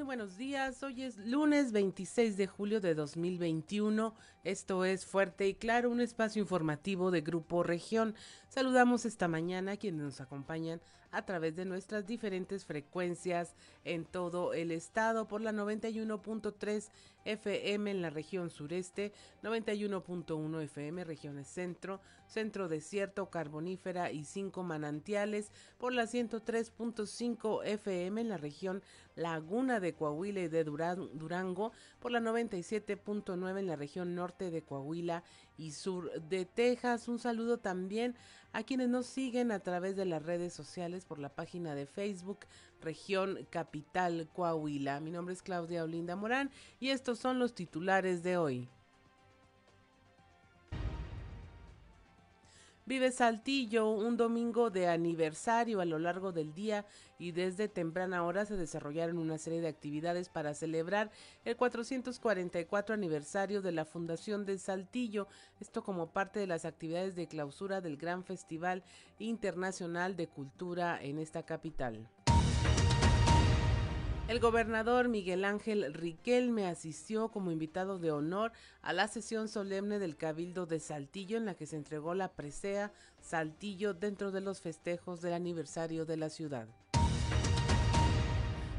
Muy buenos días, hoy es lunes 26 de julio de 2021. Esto es Fuerte y Claro, un espacio informativo de Grupo Región. Saludamos esta mañana a quienes nos acompañan a través de nuestras diferentes frecuencias en todo el estado por la 91.3 FM en la región sureste, 91.1 FM regiones centro, centro desierto, carbonífera y cinco manantiales por la 103.5 FM en la región Laguna de Coahuila y de Durango por la 97.9 en la región norte de Coahuila y sur de Texas. Un saludo también a quienes nos siguen a través de las redes sociales por la página de Facebook Región Capital Coahuila. Mi nombre es Claudia Olinda Morán y estos son los titulares de hoy. Vive Saltillo, un domingo de aniversario a lo largo del día y desde temprana hora se desarrollaron una serie de actividades para celebrar el 444 aniversario de la Fundación de Saltillo, esto como parte de las actividades de clausura del Gran Festival Internacional de Cultura en esta capital. El gobernador Miguel Ángel Riquelme asistió como invitado de honor a la sesión solemne del Cabildo de Saltillo en la que se entregó la presea Saltillo dentro de los festejos del aniversario de la ciudad.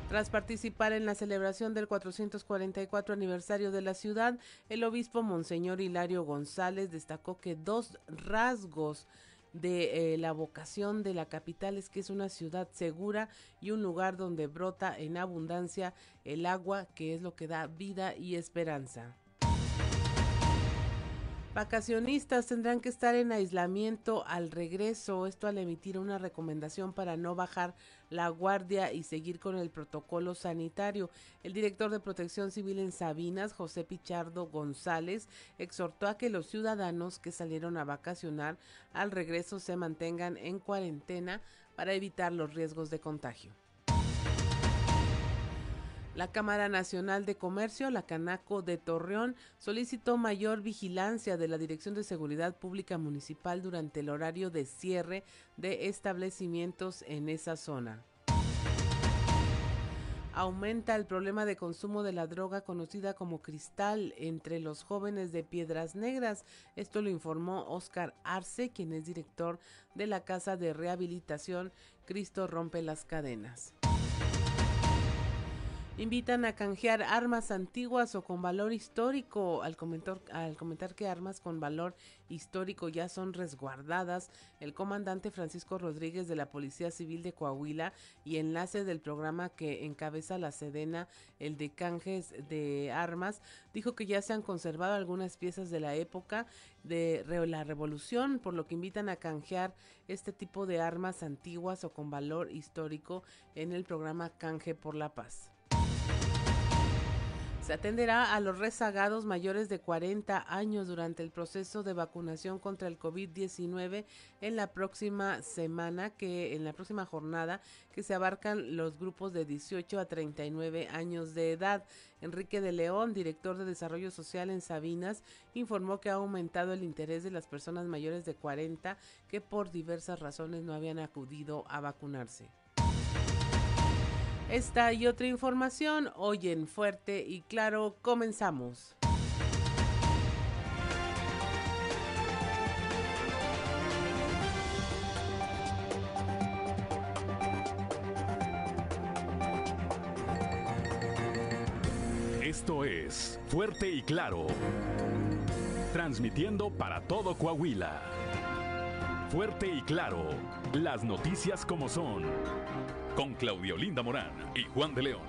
Tras participar en la celebración del 444 aniversario de la ciudad, el obispo Monseñor Hilario González destacó que dos rasgos de eh, la vocación de la capital es que es una ciudad segura y un lugar donde brota en abundancia el agua que es lo que da vida y esperanza. Vacacionistas tendrán que estar en aislamiento al regreso, esto al emitir una recomendación para no bajar la guardia y seguir con el protocolo sanitario. El director de Protección Civil en Sabinas, José Pichardo González, exhortó a que los ciudadanos que salieron a vacacionar al regreso se mantengan en cuarentena para evitar los riesgos de contagio. La Cámara Nacional de Comercio, la Canaco de Torreón, solicitó mayor vigilancia de la Dirección de Seguridad Pública Municipal durante el horario de cierre de establecimientos en esa zona. Aumenta el problema de consumo de la droga conocida como cristal entre los jóvenes de Piedras Negras. Esto lo informó Oscar Arce, quien es director de la Casa de Rehabilitación Cristo Rompe las Cadenas. Invitan a canjear armas antiguas o con valor histórico. Al comentar, al comentar que armas con valor histórico ya son resguardadas, el comandante Francisco Rodríguez de la Policía Civil de Coahuila y enlace del programa que encabeza la Sedena, el de canjes de armas, dijo que ya se han conservado algunas piezas de la época de la revolución, por lo que invitan a canjear este tipo de armas antiguas o con valor histórico en el programa Canje por la Paz. Se atenderá a los rezagados mayores de 40 años durante el proceso de vacunación contra el COVID-19 en la próxima semana, que en la próxima jornada, que se abarcan los grupos de 18 a 39 años de edad. Enrique de León, director de Desarrollo Social en Sabinas, informó que ha aumentado el interés de las personas mayores de 40 que por diversas razones no habían acudido a vacunarse. Esta y otra información hoy en Fuerte y Claro comenzamos. Esto es Fuerte y Claro. Transmitiendo para todo Coahuila. Fuerte y Claro. Las noticias como son con Claudio Linda Morán y Juan de León.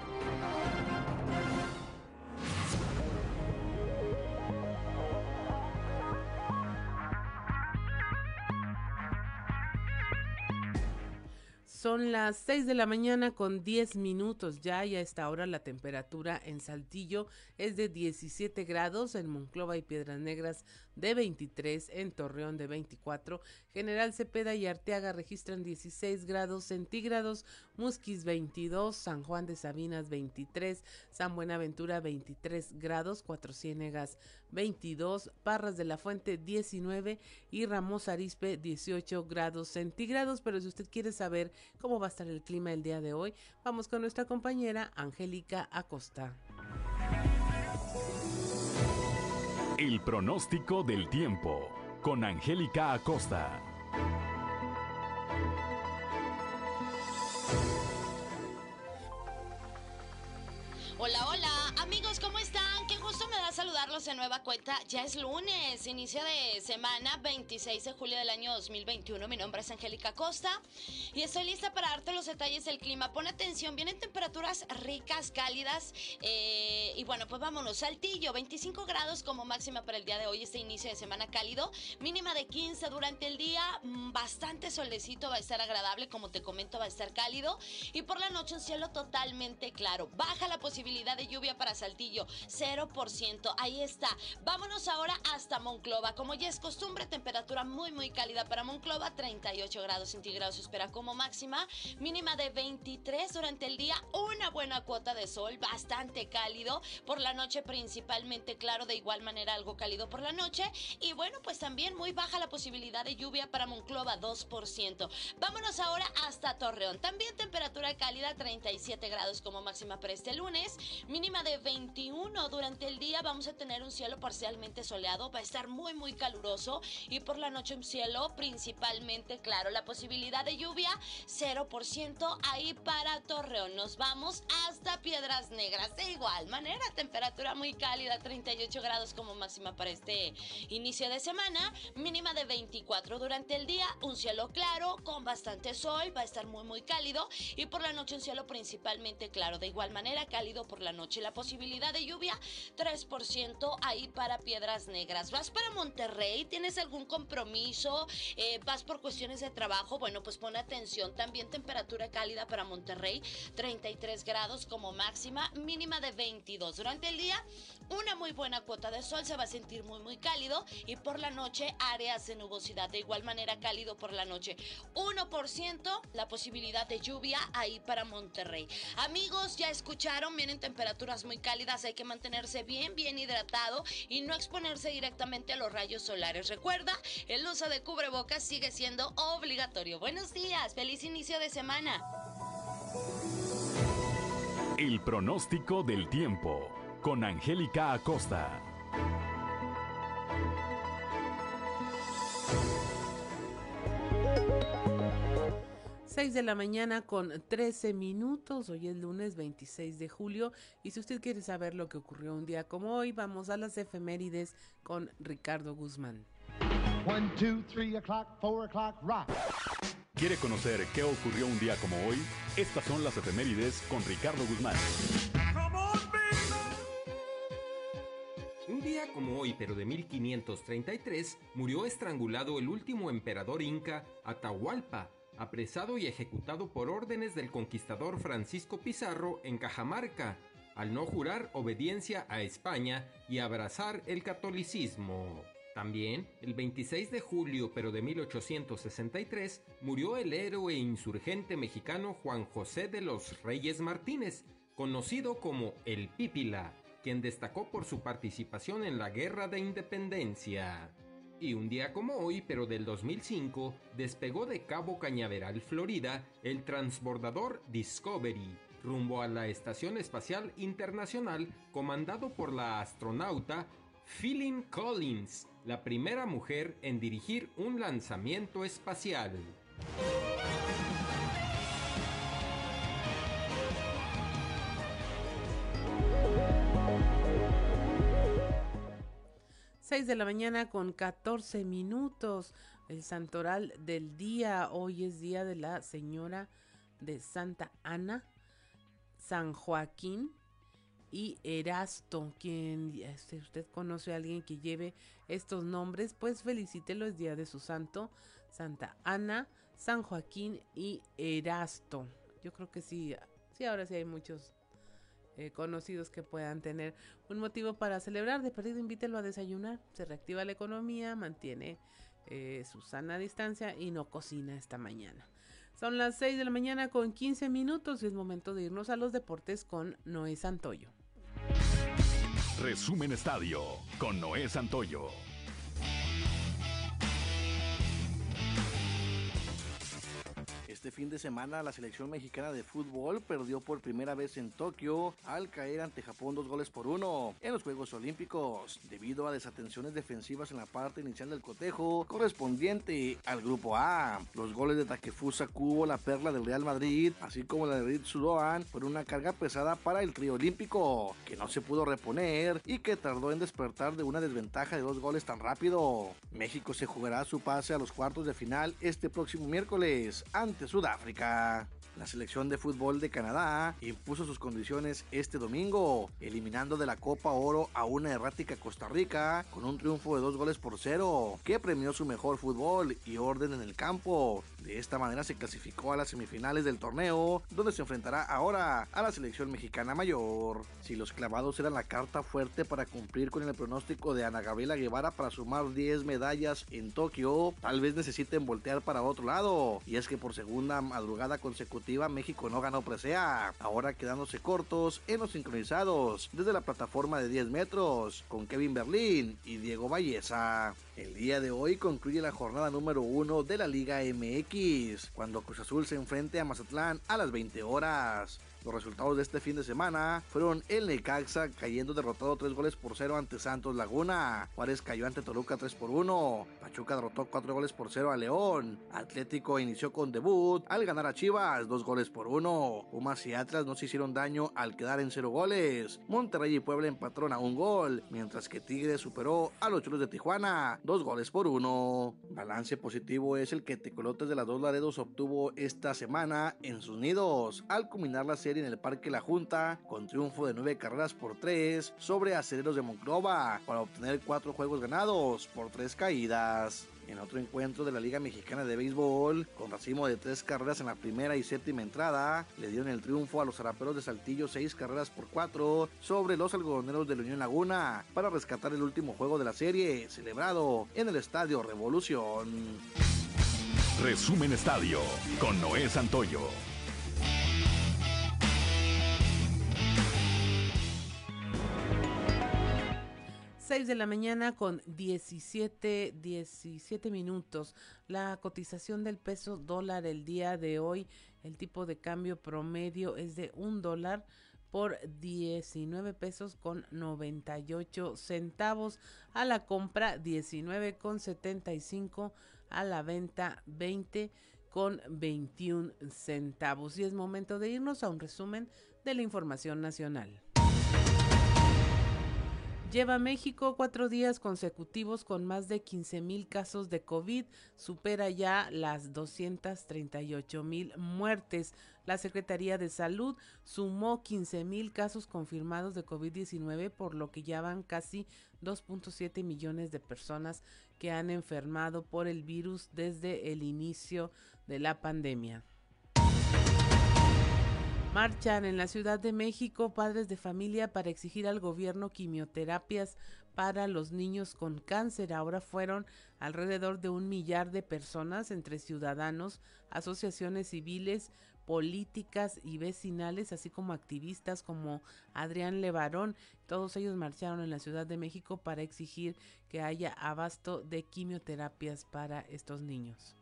Son las 6 de la mañana con 10 minutos ya y a esta hora la temperatura en Saltillo es de 17 grados, en Monclova y Piedras Negras de 23, en Torreón de 24, General Cepeda y Arteaga registran 16 grados centígrados, Musquis 22, San Juan de Sabinas 23, San Buenaventura 23 grados, Cuatro Ciénegas 22, Parras de la Fuente 19 y Ramos Arispe 18 grados centígrados. Pero si usted quiere saber cómo va a estar el clima el día de hoy, vamos con nuestra compañera Angélica Acosta. El pronóstico del tiempo con Angélica Acosta. Hola, hola, saludarlos de nueva cuenta. Ya es lunes, inicio de semana, 26 de julio del año 2021. Mi nombre es Angélica Costa y estoy lista para darte los detalles del clima. Pon atención, vienen temperaturas ricas, cálidas. Eh, y bueno, pues vámonos. Saltillo, 25 grados como máxima para el día de hoy, este inicio de semana cálido. Mínima de 15 durante el día, mm, bastante solecito, va a estar agradable, como te comento, va a estar cálido. Y por la noche un cielo totalmente claro. Baja la posibilidad de lluvia para Saltillo, 0%. Ahí está. Vámonos ahora hasta Monclova. Como ya es costumbre, temperatura muy, muy cálida para Monclova, 38 grados centígrados se espera como máxima, mínima de 23 durante el día, una buena cuota de sol, bastante cálido. Por la noche principalmente claro, de igual manera algo cálido por la noche. Y bueno, pues también muy baja la posibilidad de lluvia para Monclova, 2%. Vámonos ahora hasta Torreón. También temperatura cálida, 37 grados como máxima para este lunes mínima de 21 durante el día vamos a tener un cielo parcialmente soleado, va a estar muy muy caluroso y por la noche un cielo principalmente claro, la posibilidad de lluvia 0% ahí para Torreón. Nos vamos hasta Piedras Negras. De igual manera, temperatura muy cálida, 38 grados como máxima para este inicio de semana, mínima de 24 durante el día, un cielo claro con bastante sol, va a estar muy muy cálido y por la noche un cielo principalmente claro, de igual manera cálido por la noche. La posibilidad de lluvia, 3% ahí para Piedras Negras. ¿Vas para Monterrey? ¿Tienes algún compromiso? Eh, ¿Vas por cuestiones de trabajo? Bueno, pues pon atención. También temperatura cálida para Monterrey, 33 grados como máxima, mínima de 22. Durante el día, una muy buena cuota de sol, se va a sentir muy, muy cálido. Y por la noche, áreas de nubosidad. De igual manera, cálido por la noche. 1% la posibilidad de lluvia ahí para Monterrey. Amigos, ya escucharon, vienen temperaturas muy cálidas, hay que mantenerse bien, bien hidratado y no exponerse directamente a los rayos solares. Recuerda, el uso de cubrebocas sigue siendo obligatorio. Buenos días, feliz inicio de semana. El pronóstico del tiempo con Angélica Acosta. 6 de la mañana con 13 minutos. Hoy es lunes 26 de julio. Y si usted quiere saber lo que ocurrió un día como hoy, vamos a las efemérides con Ricardo Guzmán. ¿Quiere conocer qué ocurrió un día como hoy? Estas son las efemérides con Ricardo Guzmán. Un día como hoy, pero de 1533, murió estrangulado el último emperador inca, Atahualpa, apresado y ejecutado por órdenes del conquistador Francisco Pizarro en Cajamarca, al no jurar obediencia a España y abrazar el catolicismo. También, el 26 de julio pero de 1863, murió el héroe insurgente mexicano Juan José de los Reyes Martínez, conocido como el Pípila, quien destacó por su participación en la Guerra de Independencia. Y un día como hoy, pero del 2005, despegó de Cabo Cañaveral, Florida, el transbordador Discovery, rumbo a la Estación Espacial Internacional comandado por la astronauta Philip Collins, la primera mujer en dirigir un lanzamiento espacial. 6 de la mañana con 14 minutos. El santoral del día. Hoy es día de la señora de Santa Ana, San Joaquín y Erasto. Quien, si usted conoce a alguien que lleve estos nombres, pues felicítelo. Es día de su santo. Santa Ana, San Joaquín y Erasto. Yo creo que sí. Sí, ahora sí hay muchos eh, conocidos que puedan tener un motivo para celebrar. De perdido, invítelo a desayunar. Se reactiva la economía, mantiene eh, su sana distancia y no cocina esta mañana. Son las 6 de la mañana con 15 minutos y es momento de irnos a los deportes con Noé Santoyo. Resumen Estadio con Noé Santoyo. Este fin de semana la selección mexicana de fútbol perdió por primera vez en Tokio al caer ante Japón dos goles por uno en los Juegos Olímpicos debido a desatenciones defensivas en la parte inicial del cotejo correspondiente al grupo A. Los goles de Takefusa Kubo, la perla del Real Madrid, así como la de Ritsu Doan, fueron una carga pesada para el trío olímpico que no se pudo reponer y que tardó en despertar de una desventaja de dos goles tan rápido. México se jugará su pase a los cuartos de final este próximo miércoles ante Sudáfrica. La selección de fútbol de Canadá impuso sus condiciones este domingo, eliminando de la Copa Oro a una errática Costa Rica con un triunfo de dos goles por cero, que premió su mejor fútbol y orden en el campo. De esta manera se clasificó a las semifinales del torneo, donde se enfrentará ahora a la selección mexicana mayor. Si los clavados eran la carta fuerte para cumplir con el pronóstico de Ana Gabriela Guevara para sumar 10 medallas en Tokio, tal vez necesiten voltear para otro lado. Y es que por segunda madrugada consecutiva México no ganó presea, ahora quedándose cortos en los sincronizados desde la plataforma de 10 metros con Kevin Berlín y Diego Valleza. El día de hoy concluye la jornada número 1 de la Liga MX, cuando Cruz Azul se enfrente a Mazatlán a las 20 horas. Los resultados de este fin de semana fueron el Necaxa cayendo derrotado 3 goles por 0 ante Santos Laguna. Juárez cayó ante Toluca 3 por 1. Pachuca derrotó 4 goles por 0 a León. Atlético inició con debut al ganar a Chivas 2 goles por 1. Pumas y Atlas no se hicieron daño al quedar en 0 goles. Monterrey y Puebla empataron a un gol, mientras que Tigre superó a los Cholos de Tijuana 2 goles por 1. Balance positivo es el que Tecolotes de las dos Laredos obtuvo esta semana en sus nidos al culminar la serie en el Parque La Junta con triunfo de 9 carreras por 3 sobre Aceleros de Monclova para obtener 4 juegos ganados por 3 caídas. En otro encuentro de la Liga Mexicana de Béisbol, con racimo de 3 carreras en la primera y séptima entrada, le dieron el triunfo a los zaraperos de Saltillo 6 carreras por 4 sobre los algodoneros de la Unión Laguna para rescatar el último juego de la serie, celebrado en el Estadio Revolución. Resumen Estadio con Noé Santoyo. 6 de la mañana con 17, 17 minutos. La cotización del peso dólar el día de hoy, el tipo de cambio promedio es de un dólar por 19 pesos con 98 centavos. A la compra 19 con 75, a la venta 20 con 21 centavos. Y es momento de irnos a un resumen de la información nacional. Lleva México cuatro días consecutivos con más de 15 mil casos de COVID, supera ya las 238 mil muertes. La Secretaría de Salud sumó 15 mil casos confirmados de COVID-19, por lo que ya van casi 2.7 millones de personas que han enfermado por el virus desde el inicio de la pandemia. Marchan en la Ciudad de México padres de familia para exigir al gobierno quimioterapias para los niños con cáncer. Ahora fueron alrededor de un millar de personas entre ciudadanos, asociaciones civiles, políticas y vecinales, así como activistas como Adrián Levarón. Todos ellos marcharon en la Ciudad de México para exigir que haya abasto de quimioterapias para estos niños.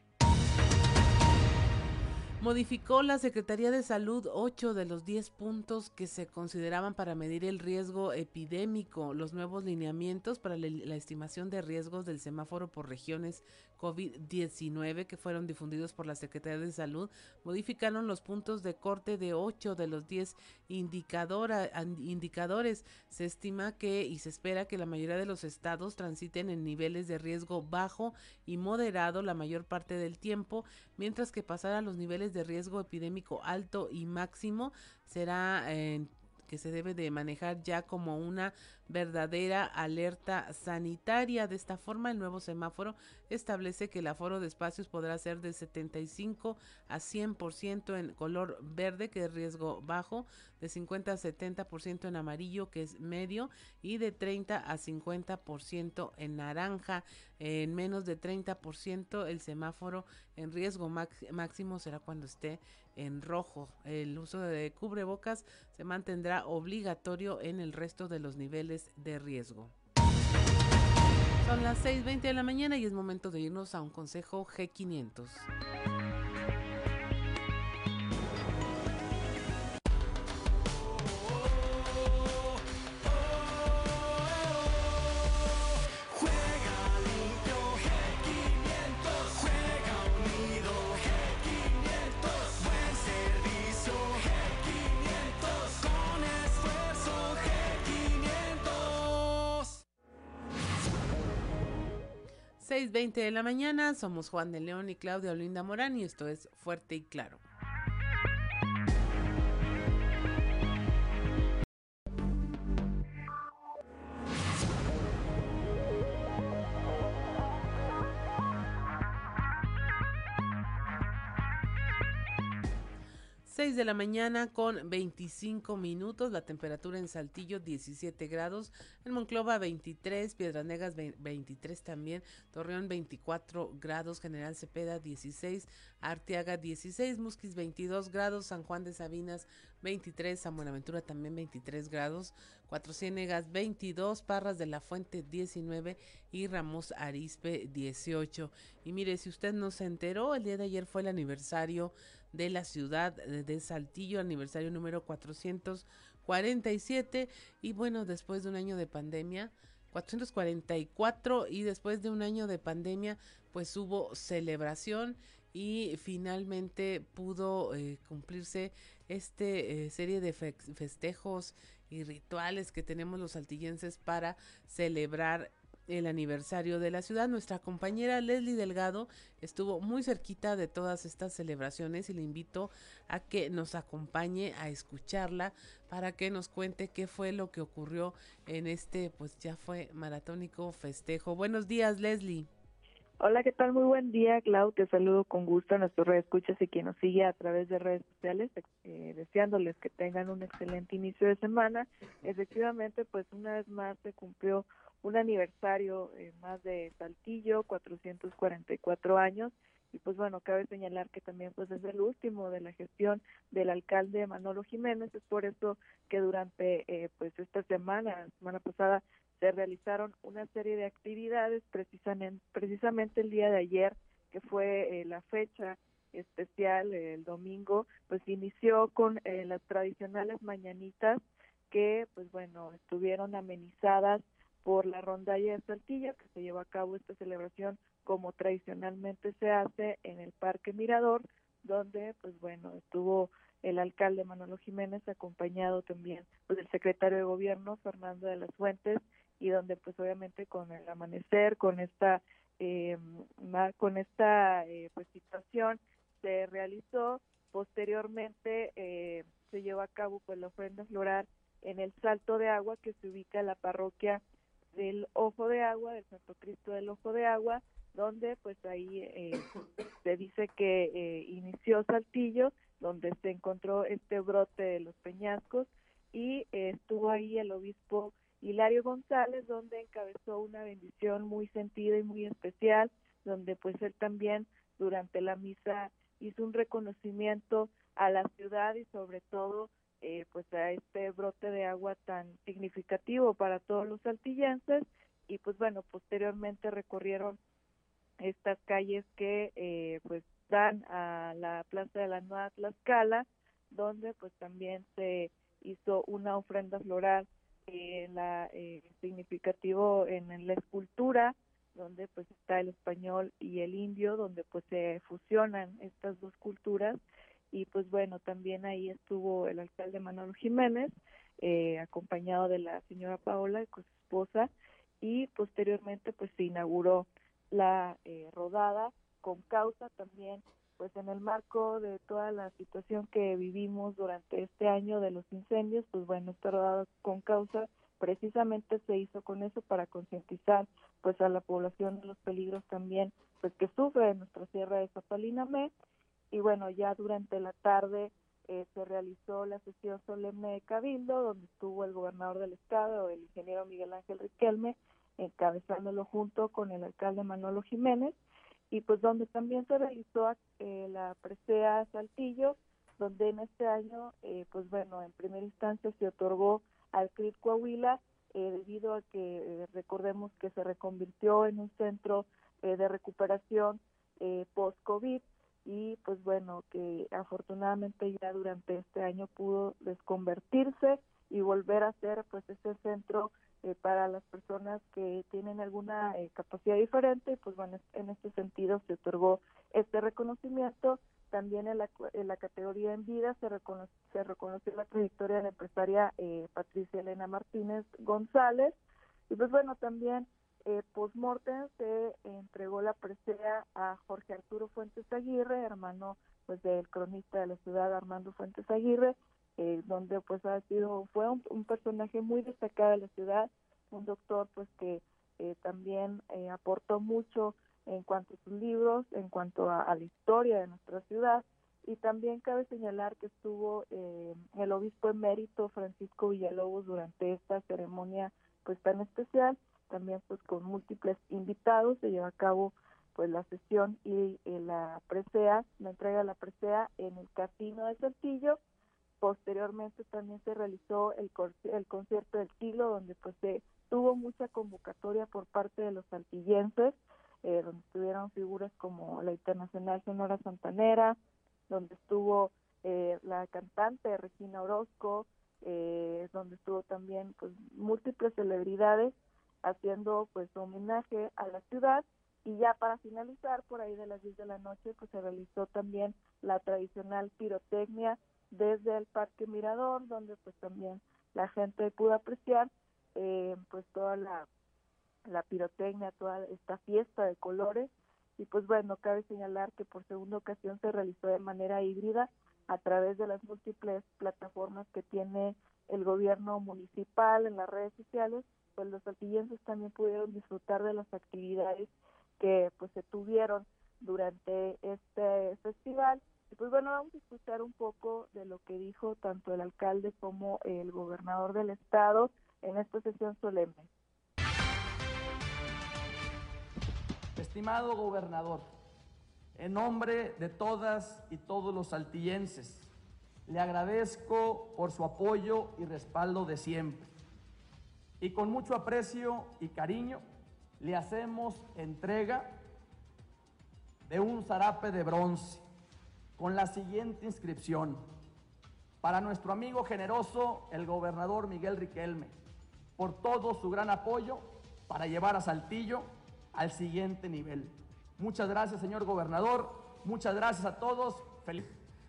Modificó la Secretaría de Salud ocho de los diez puntos que se consideraban para medir el riesgo epidémico. Los nuevos lineamientos para la, estimación de riesgos del semáforo por regiones COVID-19 que fueron difundidos por la Secretaría de Salud modificaron los puntos de corte de 8 de los 10 indicadores. Se estima que y se espera que la mayoría de los estados transiten en niveles de riesgo bajo y moderado la mayor parte del tiempo, mientras que pasar a los niveles de riesgo epidémico alto y máximo será en que se debe de manejar ya como una verdadera alerta sanitaria. De esta forma, el nuevo semáforo establece que el aforo de espacios podrá ser de 75 a 100% en color verde, que es riesgo bajo, de 50 a 70% en amarillo, que es medio, y de 30 a 50% en naranja. En menos de 30% el semáforo en riesgo máximo será cuando esté en rojo. El uso de cubrebocas se mantendrá obligatorio en el resto de los niveles de riesgo. Son las 6.20 de la mañana y es momento de irnos a un consejo G500. 6.20 de la mañana, somos Juan de León y Claudia Olinda Morán y esto es Fuerte y Claro. 6 de la mañana con 25 minutos, la temperatura en Saltillo 17 grados, en Monclova 23, Piedras Negras 23 también, Torreón 24 grados, General Cepeda 16, Arteaga 16, Musquis 22 grados, San Juan de Sabinas 23, San Buenaventura también 23 grados, Cuatro Ciénegas 22, Parras de la Fuente 19 y Ramos Arispe 18. Y mire, si usted no se enteró, el día de ayer fue el aniversario de la ciudad de Saltillo, aniversario número 447. Y bueno, después de un año de pandemia, 444 y después de un año de pandemia, pues hubo celebración y finalmente pudo eh, cumplirse este eh, serie de festejos y rituales que tenemos los saltillenses para celebrar el aniversario de la ciudad. Nuestra compañera Leslie Delgado estuvo muy cerquita de todas estas celebraciones y le invito a que nos acompañe a escucharla para que nos cuente qué fue lo que ocurrió en este, pues ya fue maratónico festejo. Buenos días, Leslie. Hola, ¿qué tal? Muy buen día, Clau. Te saludo con gusto a nuestros escuchas y quien nos sigue a través de redes sociales, eh, deseándoles que tengan un excelente inicio de semana. Efectivamente, pues una vez más se cumplió un aniversario eh, más de Saltillo, 444 años, y pues bueno, cabe señalar que también pues es el último de la gestión del alcalde Manolo Jiménez, es por eso que durante eh, pues esta semana, semana pasada, se realizaron una serie de actividades, precisamente, precisamente el día de ayer, que fue eh, la fecha especial, el domingo, pues inició con las tradicionales mañanitas que pues bueno, estuvieron amenizadas por la rondalla de Saltillo, que se llevó a cabo esta celebración como tradicionalmente se hace en el Parque Mirador, donde pues bueno, estuvo el alcalde Manolo Jiménez acompañado también pues del secretario de gobierno Fernando de las Fuentes y donde pues obviamente con el amanecer, con esta eh, con esta eh, pues situación se realizó. Posteriormente eh, se llevó a cabo pues la ofrenda floral en el Salto de Agua que se ubica en la parroquia del Ojo de Agua, del Santo Cristo del Ojo de Agua, donde pues ahí eh, se dice que eh, inició Saltillo, donde se encontró este brote de los peñascos y eh, estuvo ahí el obispo Hilario González, donde encabezó una bendición muy sentida y muy especial, donde pues él también durante la misa hizo un reconocimiento a la ciudad y sobre todo eh, pues a este brote de agua tan significativo para todos los saltillenses. Y pues bueno posteriormente recorrieron estas calles que eh, pues dan a la plaza de la Nueva Tlaxcala donde pues también se hizo una ofrenda floral eh, la eh, significativo en, la escultura donde pues está el español y el indio donde pues se fusionan estas dos culturas y pues bueno, también ahí estuvo el alcalde Manuel Jiménez, eh, acompañado de la señora Paola, con su esposa, y posteriormente pues se inauguró la eh, rodada con causa también pues en el marco de toda la situación que vivimos durante este año de los incendios, pues bueno, esta rodada con causa precisamente se hizo con eso para concientizar pues a la población de los peligros también pues que sufre nuestra sierra de Zapalinamé y bueno ya durante la tarde eh, se realizó la sesión solemne de Cabildo donde estuvo el gobernador del estado el ingeniero Miguel Ángel Riquelme encabezándolo junto con el alcalde Manolo Jiménez y pues donde también se realizó eh, la presea Saltillo donde en este año eh, pues bueno en primera instancia se otorgó al CRIP Coahuila eh, debido a que eh, recordemos que se reconvirtió en un centro eh, de recuperación post-COVID y pues bueno, que afortunadamente ya durante este año pudo desconvertirse y volver a ser pues este centro para las personas que tienen alguna capacidad diferente y pues bueno, en este sentido se otorgó este reconocimiento también en la, en la categoría en vida se, reconoce, se reconoció la trayectoria de la empresaria eh, Patricia Elena Martínez González. Y pues bueno, también eh, post-mortem se entregó la presea a Jorge Arturo Fuentes Aguirre, hermano pues del cronista de la ciudad Armando Fuentes Aguirre, eh, donde pues ha sido, fue un, personaje muy destacado de la ciudad, un doctor pues que eh, también eh, aportó mucho en cuanto a sus libros, en cuanto a, a la historia de nuestra ciudad. Y también cabe señalar que estuvo eh, el obispo emérito Francisco Villalobos durante esta ceremonia pues tan especial, también pues con múltiples invitados, se lleva a cabo pues la sesión y, y la presea, la entrega de la presea en el Casino de Saltillo. Posteriormente también se realizó el, el concierto del siglo, donde pues se tuvo mucha convocatoria por parte de los saltillenses, eh, donde estuvieron figuras como la internacional Sonora Santanera, donde estuvo eh, la cantante Regina Orozco, eh, donde estuvo también pues múltiples celebridades haciendo pues homenaje a la ciudad y ya para finalizar por ahí de las 10 de la noche pues se realizó también la tradicional pirotecnia desde el Parque Mirador donde pues también la gente pudo apreciar eh, pues toda la la pirotecnia, toda esta fiesta de colores. Y pues bueno, cabe señalar que por segunda ocasión se realizó de manera híbrida a través de las múltiples plataformas que tiene el gobierno municipal en las redes sociales, pues los saltillenses también pudieron disfrutar de las actividades que pues se tuvieron durante este festival. Y pues bueno, vamos a escuchar un poco de lo que dijo tanto el alcalde como el gobernador del estado en esta sesión solemne. Estimado gobernador, en nombre de todas y todos los saltillenses, le agradezco por su apoyo y respaldo de siempre. Y con mucho aprecio y cariño le hacemos entrega de un zarape de bronce con la siguiente inscripción. Para nuestro amigo generoso, el gobernador Miguel Riquelme, por todo su gran apoyo para llevar a Saltillo al siguiente nivel. Muchas gracias, señor gobernador. Muchas gracias a todos. Feliz.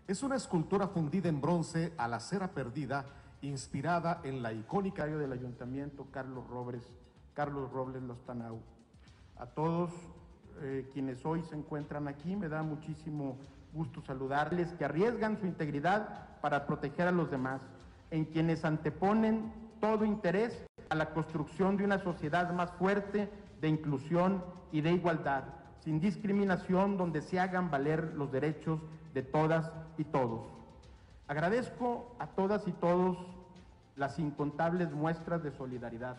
Es una escultura fundida en bronce a la cera perdida, inspirada en la icónica del ayuntamiento Carlos Robles, Carlos Robles Lostanau. A todos eh, quienes hoy se encuentran aquí, me da muchísimo gusto saludarles, que arriesgan su integridad para proteger a los demás, en quienes anteponen todo interés a la construcción de una sociedad más fuerte, de inclusión y de igualdad, sin discriminación, donde se hagan valer los derechos de todas y todos. Agradezco a todas y todos las incontables muestras de solidaridad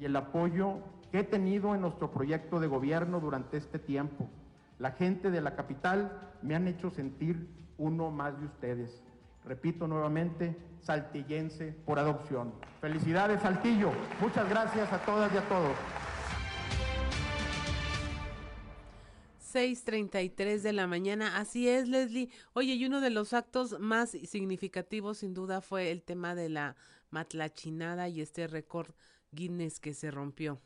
y el apoyo que he tenido en nuestro proyecto de gobierno durante este tiempo. La gente de la capital me han hecho sentir uno más de ustedes. Repito nuevamente, saltillense por adopción. Felicidades, Saltillo. Muchas gracias a todas y a todos. 6:33 de la mañana. Así es, Leslie. Oye, y uno de los actos más significativos, sin duda, fue el tema de la matlachinada y este récord Guinness que se rompió.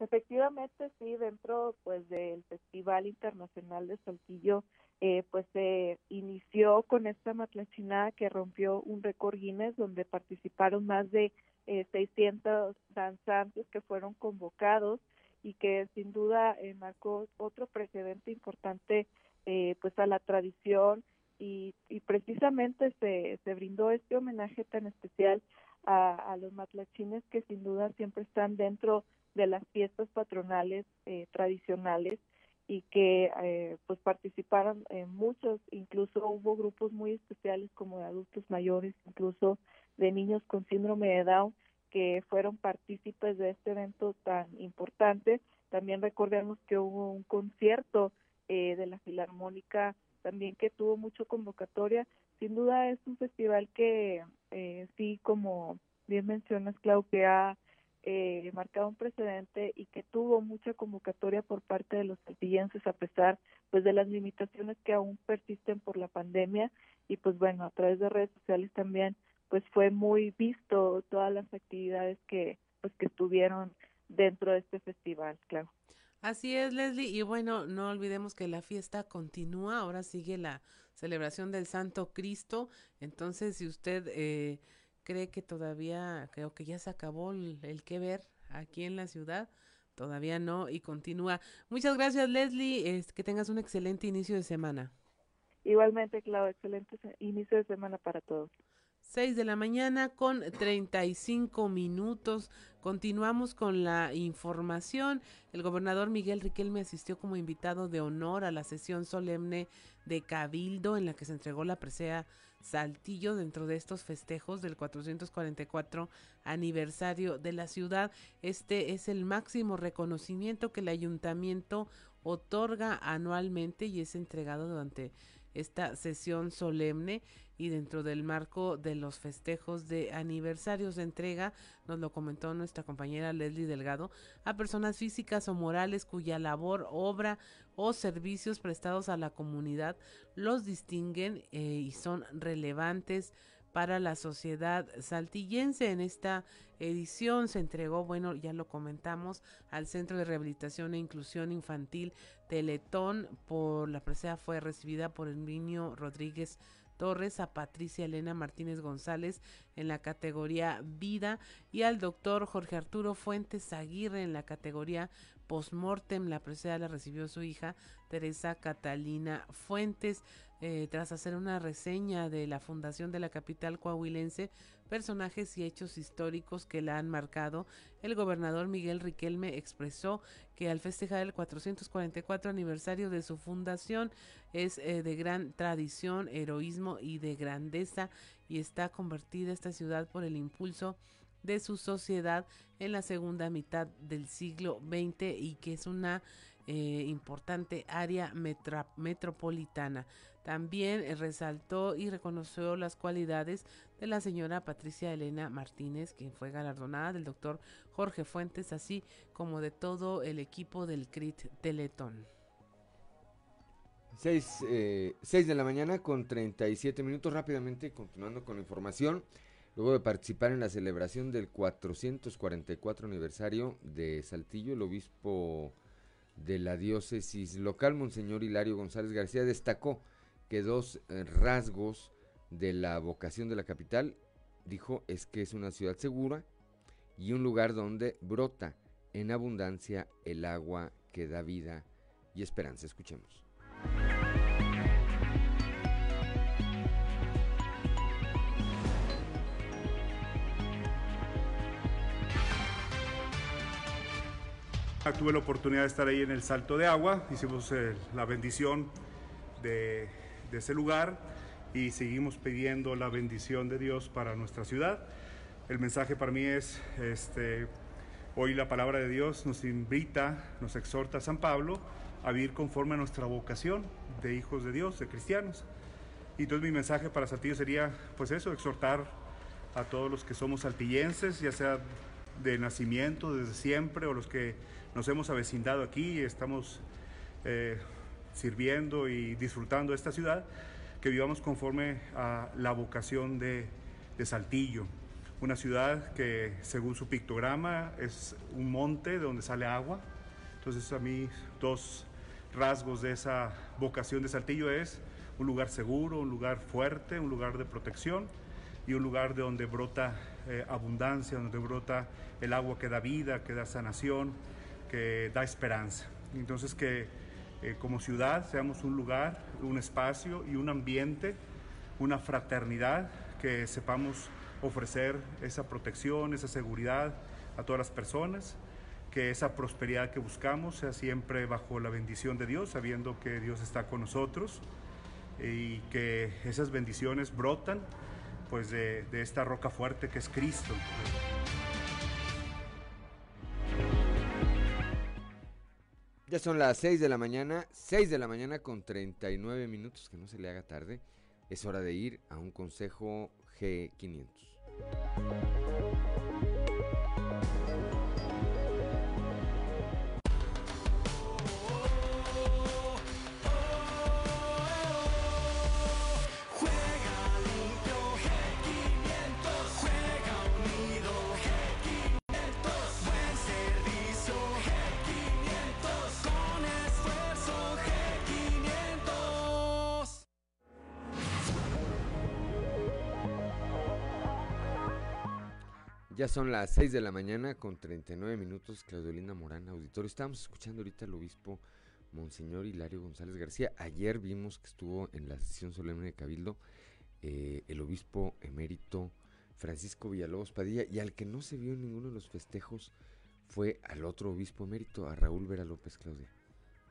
Efectivamente, sí, dentro pues del Festival Internacional de Saltillo, eh, pues se inició con esta matlachinada que rompió un récord Guinness donde participaron más de eh, 600 danzantes que fueron convocados y que sin duda eh, marcó otro precedente importante eh, pues a la tradición y, precisamente se, se brindó este homenaje tan especial a, los matlachines que sin duda siempre están dentro de las fiestas patronales eh, tradicionales y que eh, pues participaron en muchos, incluso hubo grupos muy especiales como de adultos mayores, incluso de niños con síndrome de Down que fueron partícipes de este evento tan importante. También recordemos que hubo un concierto eh, de la Filarmónica también que tuvo mucho convocatoria. Sin duda es un festival que eh, sí, como bien mencionas, Clau, que ha eh, marcado un precedente y que tuvo mucha convocatoria por parte de los saltillenses a pesar pues de las limitaciones que aún persisten por la pandemia y pues bueno a través de redes sociales también pues fue muy visto todas las actividades que pues que estuvieron dentro de este festival claro Así es, Leslie. Y bueno, no olvidemos que la fiesta continúa. Ahora sigue la celebración del Santo Cristo. Entonces, si usted eh, cree que todavía, creo que ya se acabó el, que ver aquí en la ciudad, todavía no y continúa. Muchas gracias, Leslie. que tengas un excelente inicio de semana. Igualmente, Clau, excelente inicio de semana para todos. 6 de la mañana con 35 minutos. Continuamos con la información. El gobernador Miguel Riquelme asistió como invitado de honor a la sesión solemne de Cabildo en la que se entregó la presea Saltillo dentro de estos festejos del 444 aniversario de la ciudad. Este es el máximo reconocimiento que el ayuntamiento otorga anualmente y es entregado durante esta sesión solemne y dentro del marco de los festejos de aniversarios de entrega, nos lo comentó nuestra compañera Leslie Delgado, a personas físicas o morales cuya labor, obra o servicios prestados a la comunidad los distinguen eh, y son relevantes para la sociedad saltillense. En esta edición se entregó, bueno, ya lo comentamos, al Centro de Rehabilitación e Inclusión Infantil Teletón. Por la presea fue recibida por el niño Rodríguez Torres, a Patricia Elena Martínez González en la categoría Vida y al doctor Jorge Arturo Fuentes Aguirre en la categoría Postmortem. La presea la recibió su hija Teresa Catalina Fuentes. Eh, tras hacer una reseña de la fundación de la capital coahuilense, personajes y hechos históricos que la han marcado, el gobernador Miguel Riquelme expresó que al festejar el 444 aniversario de su fundación es eh, de gran tradición, heroísmo y de grandeza y está convertida esta ciudad por el impulso de su sociedad en la segunda mitad del siglo XX y que es una eh, importante área metropolitana. También eh, resaltó y reconoció las cualidades de la señora Patricia Elena Martínez, quien fue galardonada del doctor Jorge Fuentes, así como de todo el equipo del CRIT Teletón. 6, eh, de la mañana con 37 minutos rápidamente, continuando con la información. Luego de participar en la celebración del 444 aniversario de Saltillo, el obispo de la diócesis local, Monseñor Hilario González García, destacó que dos eh, rasgos de la vocación de la capital, dijo, es que es una ciudad segura y un lugar donde brota en abundancia el agua que da vida y esperanza. Escuchemos. Tuve la oportunidad de estar ahí en el Salto de Agua, hicimos eh, la bendición de, ese lugar y seguimos pidiendo la bendición de Dios para nuestra ciudad. El mensaje para mí es, este, hoy la palabra de Dios nos invita, nos exhorta a San Pablo a vivir conforme a nuestra vocación de hijos de Dios, de cristianos. Y entonces mi mensaje para Saltillo sería, pues eso, exhortar a todos los que somos saltillenses, ya sea de nacimiento, desde siempre, o los que nos hemos avecindado aquí estamos eh, sirviendo y disfrutando esta ciudad, que vivamos conforme a la vocación de, de Saltillo, una ciudad que según su pictograma es un monte de donde sale agua. Entonces a mí dos rasgos de esa vocación de Saltillo es un lugar seguro, un lugar fuerte, un lugar de protección y un lugar de donde brota eh, abundancia, donde brota el agua que da vida, que da sanación, que da esperanza. Entonces que eh, como ciudad seamos un lugar, un espacio y un ambiente, una fraternidad que sepamos ofrecer esa protección, esa seguridad a todas las personas, que esa prosperidad que buscamos sea siempre bajo la bendición de Dios, sabiendo que Dios está con nosotros y que esas bendiciones brotan pues de esta roca fuerte que es Cristo. Ya son las 6 de la mañana, 6 de la mañana con 39 minutos, que no se le haga tarde. Es hora de ir a un consejo G500. Ya son las 6 de la mañana con 39 minutos, Claudio Morán, auditorio. Estábamos escuchando ahorita al obispo Monseñor Hilario González García. Ayer vimos que estuvo en la sesión solemne de Cabildo eh, el obispo emérito Francisco Villalobos Padilla y al que no se vio en ninguno de los festejos fue al otro obispo emérito, a Raúl Vera López Claudia.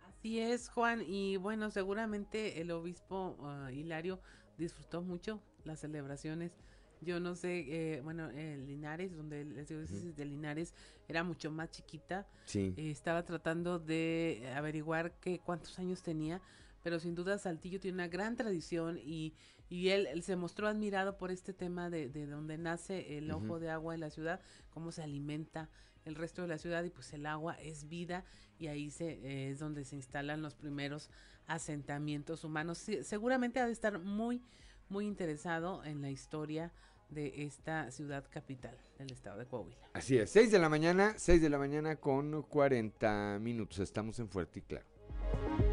Así es, Juan, y bueno, seguramente el obispo ah, Hilario disfrutó mucho las celebraciones yo no sé, eh, bueno, en Linares, donde les digo, de Linares era mucho más chiquita. Sí. Eh, estaba tratando de averiguar qué cuántos años tenía, pero sin duda Saltillo tiene una gran tradición y, y él, él se mostró admirado por este tema de, de donde nace el ojo de agua en la ciudad, cómo se alimenta el resto de la ciudad y pues el agua es vida y ahí se, eh, es donde se instalan los primeros asentamientos humanos. seguramente ha de estar muy muy interesado en la historia de esta ciudad capital del estado de Coahuila. Así es, 6 de la mañana, 6 de la mañana con 40 minutos. Estamos en Fuerte y Claro.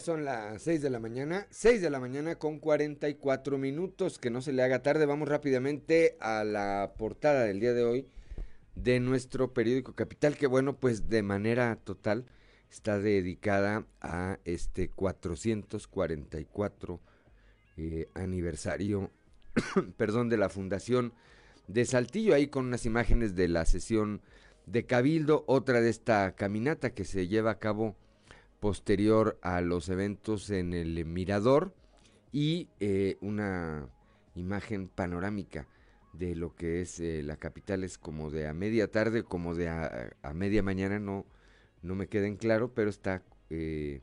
Son las 6 de la mañana, 6 de la mañana con 44 minutos, que no se le haga tarde. Vamos rápidamente a la portada del día de hoy de nuestro periódico Capital, que bueno, pues de manera total está dedicada a este 444 eh, aniversario, perdón, de la fundación de Saltillo, ahí con unas imágenes de la sesión de Cabildo, otra de esta caminata que se lleva a cabo posterior a los eventos en el Mirador y eh, una imagen panorámica de lo que es eh, la capital es como de a media tarde, como de a, media mañana, no, no me queda en claro, pero está, eh,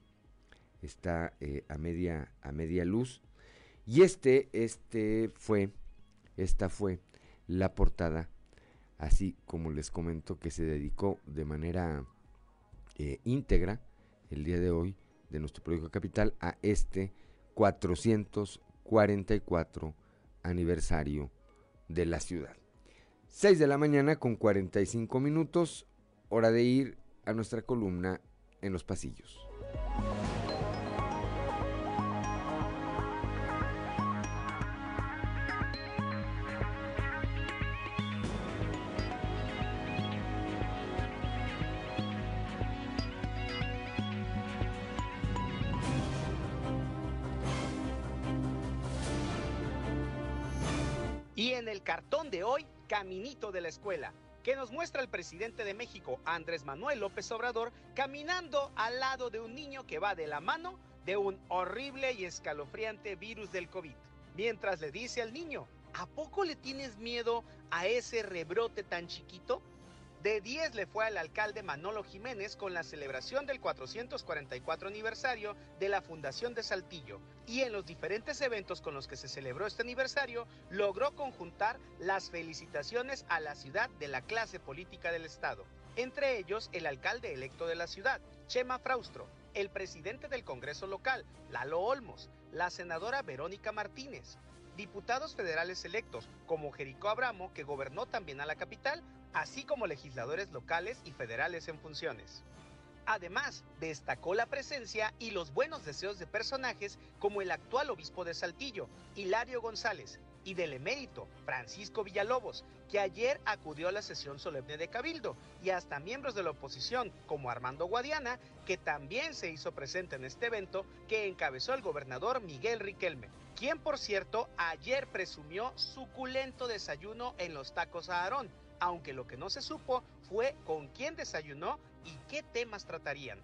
está a, media, a media luz. Y este, este fue, esta fue la portada, así como les comento, que se dedicó de manera íntegra el día de hoy de nuestro proyecto Capital a este 444 aniversario de la ciudad. 6 de la mañana con 45 minutos, hora de ir a nuestra columna en los pasillos. De la Escuela, que nos muestra el presidente de México, Andrés Manuel López Obrador, caminando al lado de un niño que va de la mano de un horrible y escalofriante virus del COVID. Mientras le dice al niño, ¿a poco le tienes miedo a ese rebrote tan chiquito? De 10 le fue al alcalde Manolo Jiménez con la celebración del 444 aniversario de la Fundación de Saltillo y en los diferentes eventos con los que se celebró este aniversario logró conjuntar las felicitaciones a la ciudad de la clase política del Estado. Entre ellos el alcalde electo de la ciudad, Chema Fraustro, el presidente del Congreso local, Lalo Olmos, la senadora Verónica Martínez, diputados federales electos como Jericó Abramo, que gobernó también a la capital, así como legisladores locales y federales en funciones. Además, destacó la presencia y los buenos deseos de personajes como el actual obispo de Saltillo, Hilario González, y del emérito Francisco Villalobos, que ayer acudió a la sesión solemne de Cabildo, y hasta miembros de la oposición como Armando Guadiana, que también se hizo presente en este evento que encabezó el gobernador Miguel Riquelme, quien por cierto ayer presumió suculento desayuno en los tacos a Aarón, aunque lo que no se supo fue con quién desayunó y qué temas tratarían.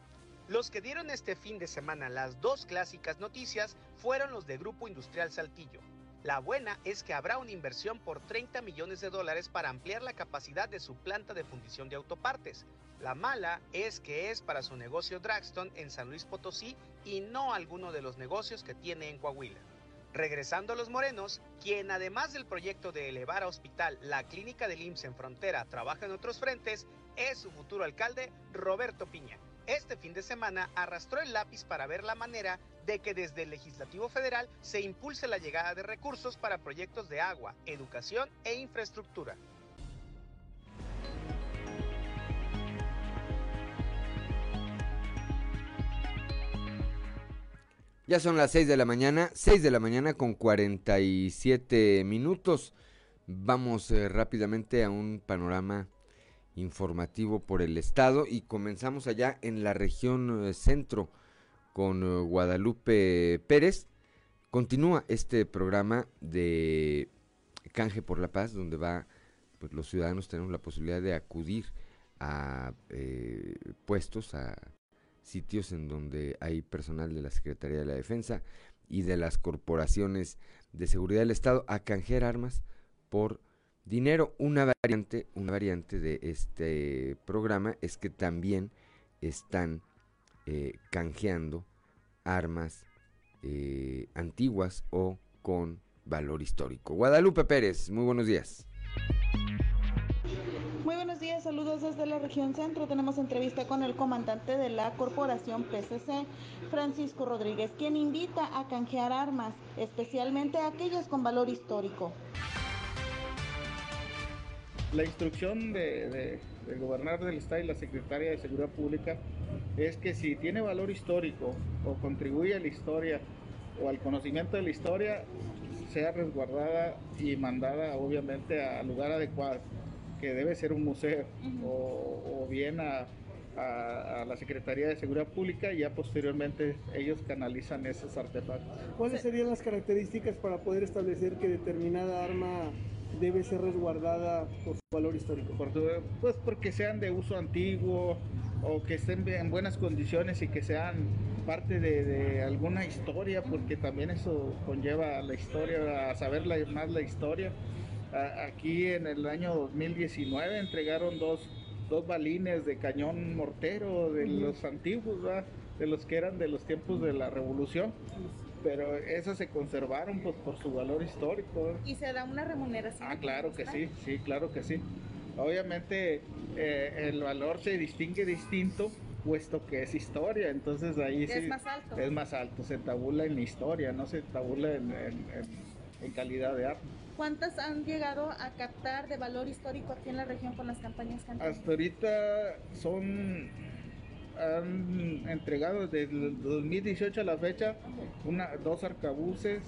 Los que dieron este fin de semana las dos clásicas noticias fueron los de Grupo Industrial Saltillo, la buena es que habrá una inversión por 30 millones de dólares para ampliar la capacidad de su planta de fundición de autopartes. La mala es que es para su negocio Dragston en San Luis Potosí y no alguno de los negocios que tiene en Coahuila. Regresando a los morenos, quien además del proyecto de elevar a hospital la clínica del IMSS en frontera trabaja en otros frentes, es su futuro alcalde Roberto Piña este fin de semana arrastró el lápiz para ver la manera de que desde el Legislativo Federal se impulse la llegada de recursos para proyectos de agua, educación e infraestructura. Ya son las 6 de la mañana, 6 de la mañana con 47 minutos. Vamos eh, rápidamente a un panorama informativo por el estado y comenzamos allá en la región eh, centro con eh, Guadalupe Pérez. Continúa este programa de Canje por la Paz, donde va, pues los ciudadanos tenemos la posibilidad de acudir a puestos, a sitios en donde hay personal de la Secretaría de la Defensa y de las corporaciones de seguridad del Estado a canjear armas por dinero. Una variante, una variante de este programa es que también están eh, canjeando armas eh, antiguas o con valor histórico. Guadalupe Pérez, muy buenos días. Saludos desde la región centro. Tenemos entrevista con el comandante de la corporación PCC, Francisco Rodríguez, quien invita a canjear armas, especialmente aquellas con valor histórico la instrucción de, del gobernador del estado y la secretaria de Seguridad Pública es que si tiene valor histórico o contribuye a la historia o al conocimiento de la historia, sea resguardada y mandada obviamente al lugar adecuado, que debe ser un museo o, bien a, a, la Secretaría de Seguridad Pública y ya posteriormente ellos canalizan esos artefactos. ¿Cuáles serían las características para poder establecer que determinada arma debe ser resguardada por su valor histórico? pues porque sean de uso antiguo o que estén en buenas condiciones y que sean parte de, alguna historia, porque también eso conlleva la historia, a saber más la historia. Aquí en el año 2019 entregaron dos, dos balines de cañón mortero de los antiguos, de los que eran de los tiempos de la revolución pero esas se conservaron pues, por su valor histórico. ¿Y se da una remuneración? Ah, claro que sí, sí, claro que sí. Obviamente eh, el valor se distingue distinto puesto que es historia, entonces ahí sí es más alto. Es más alto, se tabula en la historia, no se tabula en, en calidad de arte. ¿Cuántas han llegado a captar de valor histórico aquí en la región con las campañas que Hasta ahorita son han entregado desde el 2018 a la fecha una, dos arcabuces,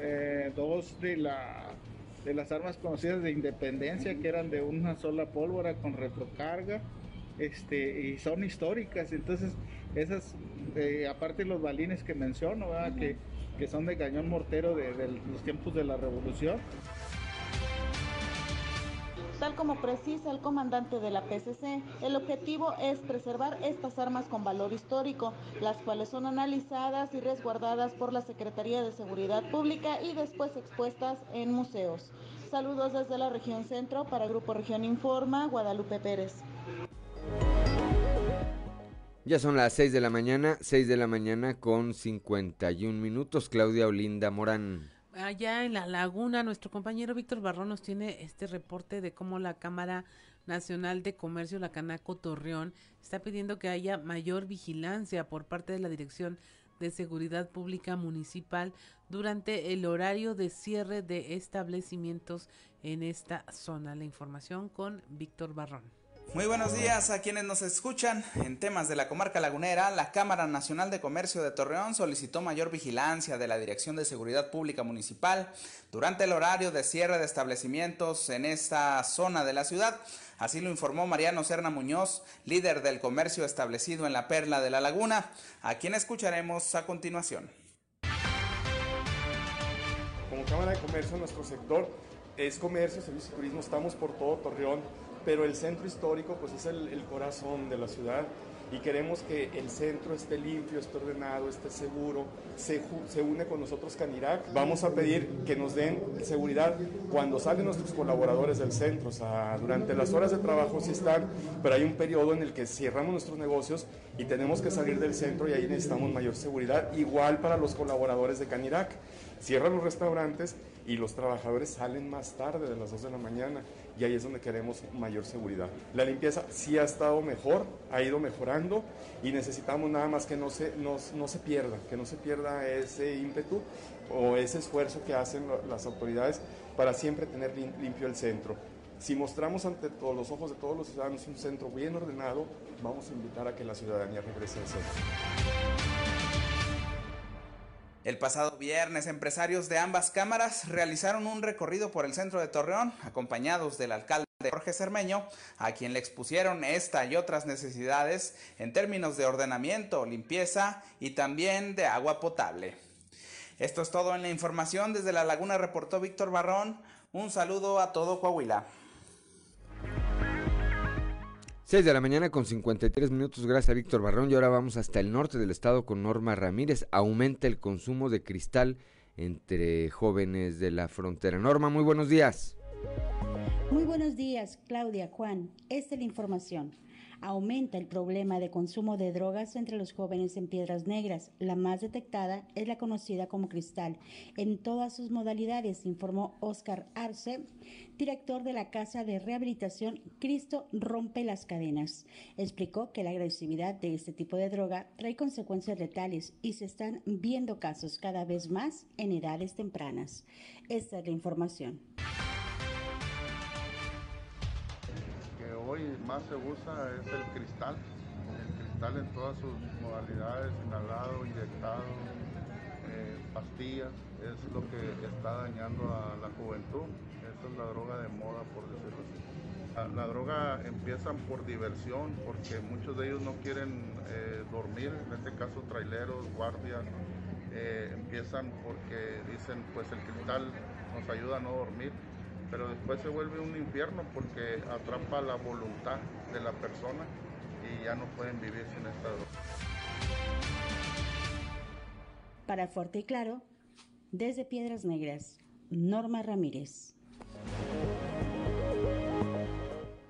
eh, dos de, la, de las armas conocidas de independencia que eran de una sola pólvora con retrocarga este, y son históricas. Entonces, esas, eh, aparte los balines que menciono, que, que, son de cañón mortero de los tiempos de la revolución. Tal como precisa el comandante de la PCC, el objetivo es preservar estas armas con valor histórico, las cuales son analizadas y resguardadas por la Secretaría de Seguridad Pública y después expuestas en museos. Saludos desde la región centro para Grupo Región Informa, Guadalupe Pérez. Ya son las 6 de la mañana, 6 de la mañana con 51 minutos. Claudia Olinda Morán allá en la laguna, nuestro compañero Víctor Barrón nos tiene este reporte de cómo la Cámara Nacional de Comercio, la Canaco Torreón, está pidiendo que haya mayor vigilancia por parte de la Dirección de Seguridad Pública Municipal durante el horario de cierre de establecimientos en esta zona. La información con Víctor Barrón. Muy buenos días a quienes nos escuchan. En temas de la comarca lagunera, la Cámara Nacional de Comercio de Torreón solicitó mayor vigilancia de la Dirección de Seguridad Pública Municipal durante el horario de cierre de establecimientos en esta zona de la ciudad. Así lo informó Mariano Serna Muñoz, líder del comercio establecido en la Perla de la Laguna, a quien escucharemos a continuación. Como Cámara de Comercio, nuestro sector es comercio, servicio y turismo, estamos por todo Torreón pero el centro histórico pues es el, corazón de la ciudad y queremos que el centro esté limpio, esté ordenado, esté seguro, se, se, une con nosotros Canirac. Vamos a pedir que nos den seguridad cuando salen nuestros colaboradores del centro, o sea, durante las horas de trabajo sí están, pero hay un periodo en el que cerramos nuestros negocios y tenemos que salir del centro y ahí necesitamos mayor seguridad, igual para los colaboradores de Canirac. Cierran los restaurantes y los trabajadores salen más tarde de las 2 de la mañana y ahí es donde queremos mayor seguridad. La limpieza sí ha estado mejor, ha ido mejorando y necesitamos nada más que no se, no, no se pierda, que no se pierda ese ímpetu o ese esfuerzo que hacen las autoridades para siempre tener limpio el centro. Si mostramos ante todos los ojos de todos los ciudadanos un centro bien ordenado, vamos a invitar a que la ciudadanía regrese al centro. El pasado viernes, empresarios de ambas cámaras realizaron un recorrido por el centro de Torreón, acompañados del alcalde Jorge Cermeño, a quien le expusieron esta y otras necesidades en términos de ordenamiento, limpieza y también de agua potable. Esto es todo en la información. Desde La Laguna reportó Víctor Barrón. Un saludo a todo Coahuila. 6 de la mañana con 53 minutos, gracias a Víctor Barrón. Y ahora vamos hasta el norte del estado con Norma Ramírez. Aumenta el consumo de cristal entre jóvenes de la frontera. Norma, muy buenos días. Muy buenos días, Claudia, Juan. Esta es la información aumenta el problema de consumo de drogas entre los jóvenes en Piedras Negras. La más detectada es la conocida como cristal. En todas sus modalidades, informó Oscar Arce, director de la Casa de Rehabilitación Cristo Rompe las Cadenas. Explicó que la agresividad de este tipo de droga trae consecuencias letales y se están viendo casos cada vez más en edades tempranas. Esta es la información. Hoy más se usa es el cristal, el cristal en todas sus modalidades, inhalado, inyectado, eh, pastillas, es lo que está dañando a la juventud. Esa es la droga de moda, por decirlo así. La, droga empiezan por diversión, porque muchos de ellos no quieren eh, dormir, en este caso traileros, guardias, eh, empiezan porque dicen pues el cristal nos ayuda a no dormir pero después se vuelve un infierno porque atrapa la voluntad de la persona y ya no pueden vivir sin esta droga. Para Fuerte y Claro, desde Piedras Negras, Norma Ramírez.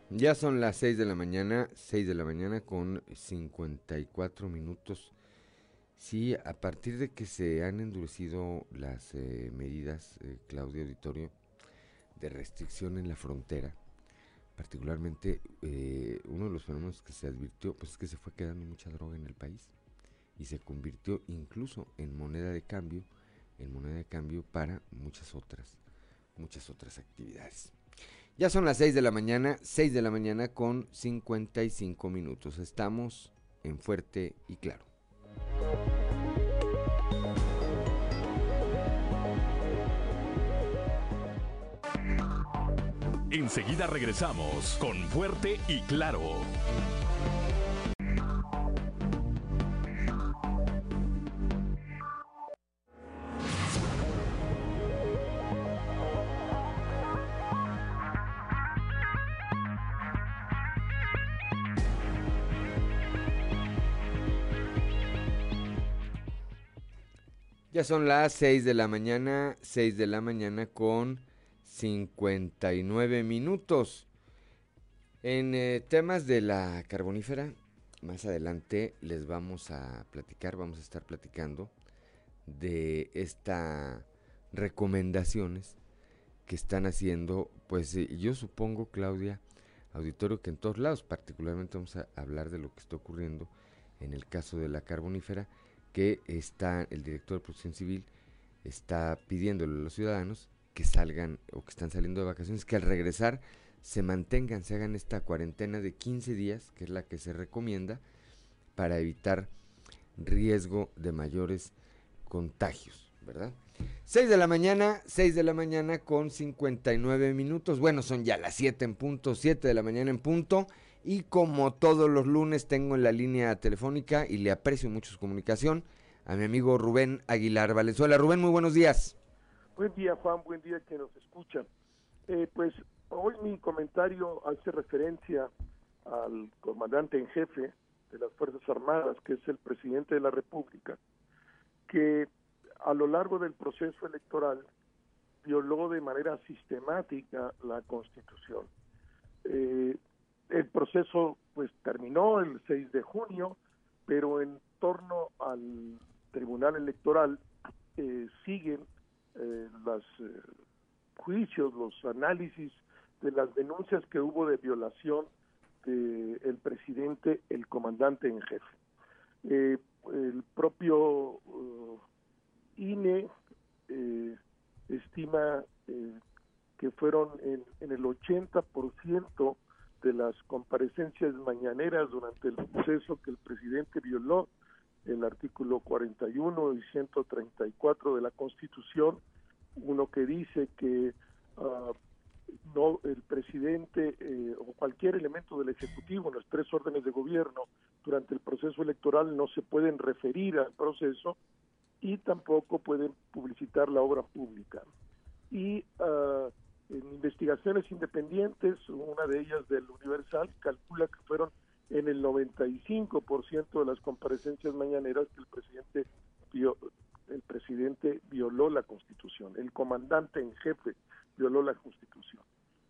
Ya son las 6 de la mañana, 6 de la mañana con 54 minutos. Sí, a partir de que se han endurecido las eh, medidas, eh, Claudio Auditorio, de restricción en la frontera, particularmente eh, uno de los fenómenos que se advirtió, pues es que se fue quedando mucha droga en el país y se convirtió incluso en moneda de cambio, en moneda de cambio para muchas otras, muchas otras actividades. Ya son las 6 de la mañana, 6 de la mañana con 55 minutos. Estamos en Fuerte y Claro. Enseguida regresamos con Fuerte y Claro. Ya son las 6 de la mañana, 6 de la mañana con 59 minutos. En eh, temas de la carbonífera, más adelante les vamos a platicar, vamos a estar platicando de estas recomendaciones que están haciendo, pues eh, yo supongo, Claudia, auditorio, que en todos lados, particularmente vamos a hablar de lo que está ocurriendo en el caso de la carbonífera, que está el director de protección civil está pidiéndole a los ciudadanos que salgan o que están saliendo de vacaciones, que al regresar se mantengan, se hagan esta cuarentena de 15 días, que es la que se recomienda, para evitar riesgo de mayores contagios, ¿verdad? 6 de la mañana, 6 de la mañana con 59 minutos. Bueno, son ya las 7 en punto, 7 de la mañana en punto. Y como todos los lunes tengo en la línea telefónica y le aprecio mucho su comunicación a mi amigo Rubén Aguilar Valenzuela. Rubén, muy buenos días. Buen día, Juan, buen día que nos escuchan. Eh, pues hoy mi comentario hace referencia al comandante en jefe de las Fuerzas Armadas, que es el presidente de la República, que a lo largo del proceso electoral violó de manera sistemática la Constitución. Eh, el proceso pues terminó el 6 de junio, pero en torno al Tribunal Electoral eh, siguen eh, los eh, juicios, los análisis de las denuncias que hubo de violación del el presidente, el comandante en jefe. el propio INE estima que fueron en, en el 80% de las comparecencias mañaneras durante el proceso que el presidente violó el artículo 41 y 134 de la Constitución, uno que dice que ah, no el presidente eh, o cualquier elemento del Ejecutivo, los tres órdenes de gobierno, durante el proceso electoral no se pueden referir al proceso y tampoco pueden publicitar la obra pública. Y uh, en investigaciones independientes, una de ellas del Universal, calcula que fueron en el 95% de las comparecencias mañaneras que el presidente el presidente violó la Constitución, el comandante en jefe violó la Constitución.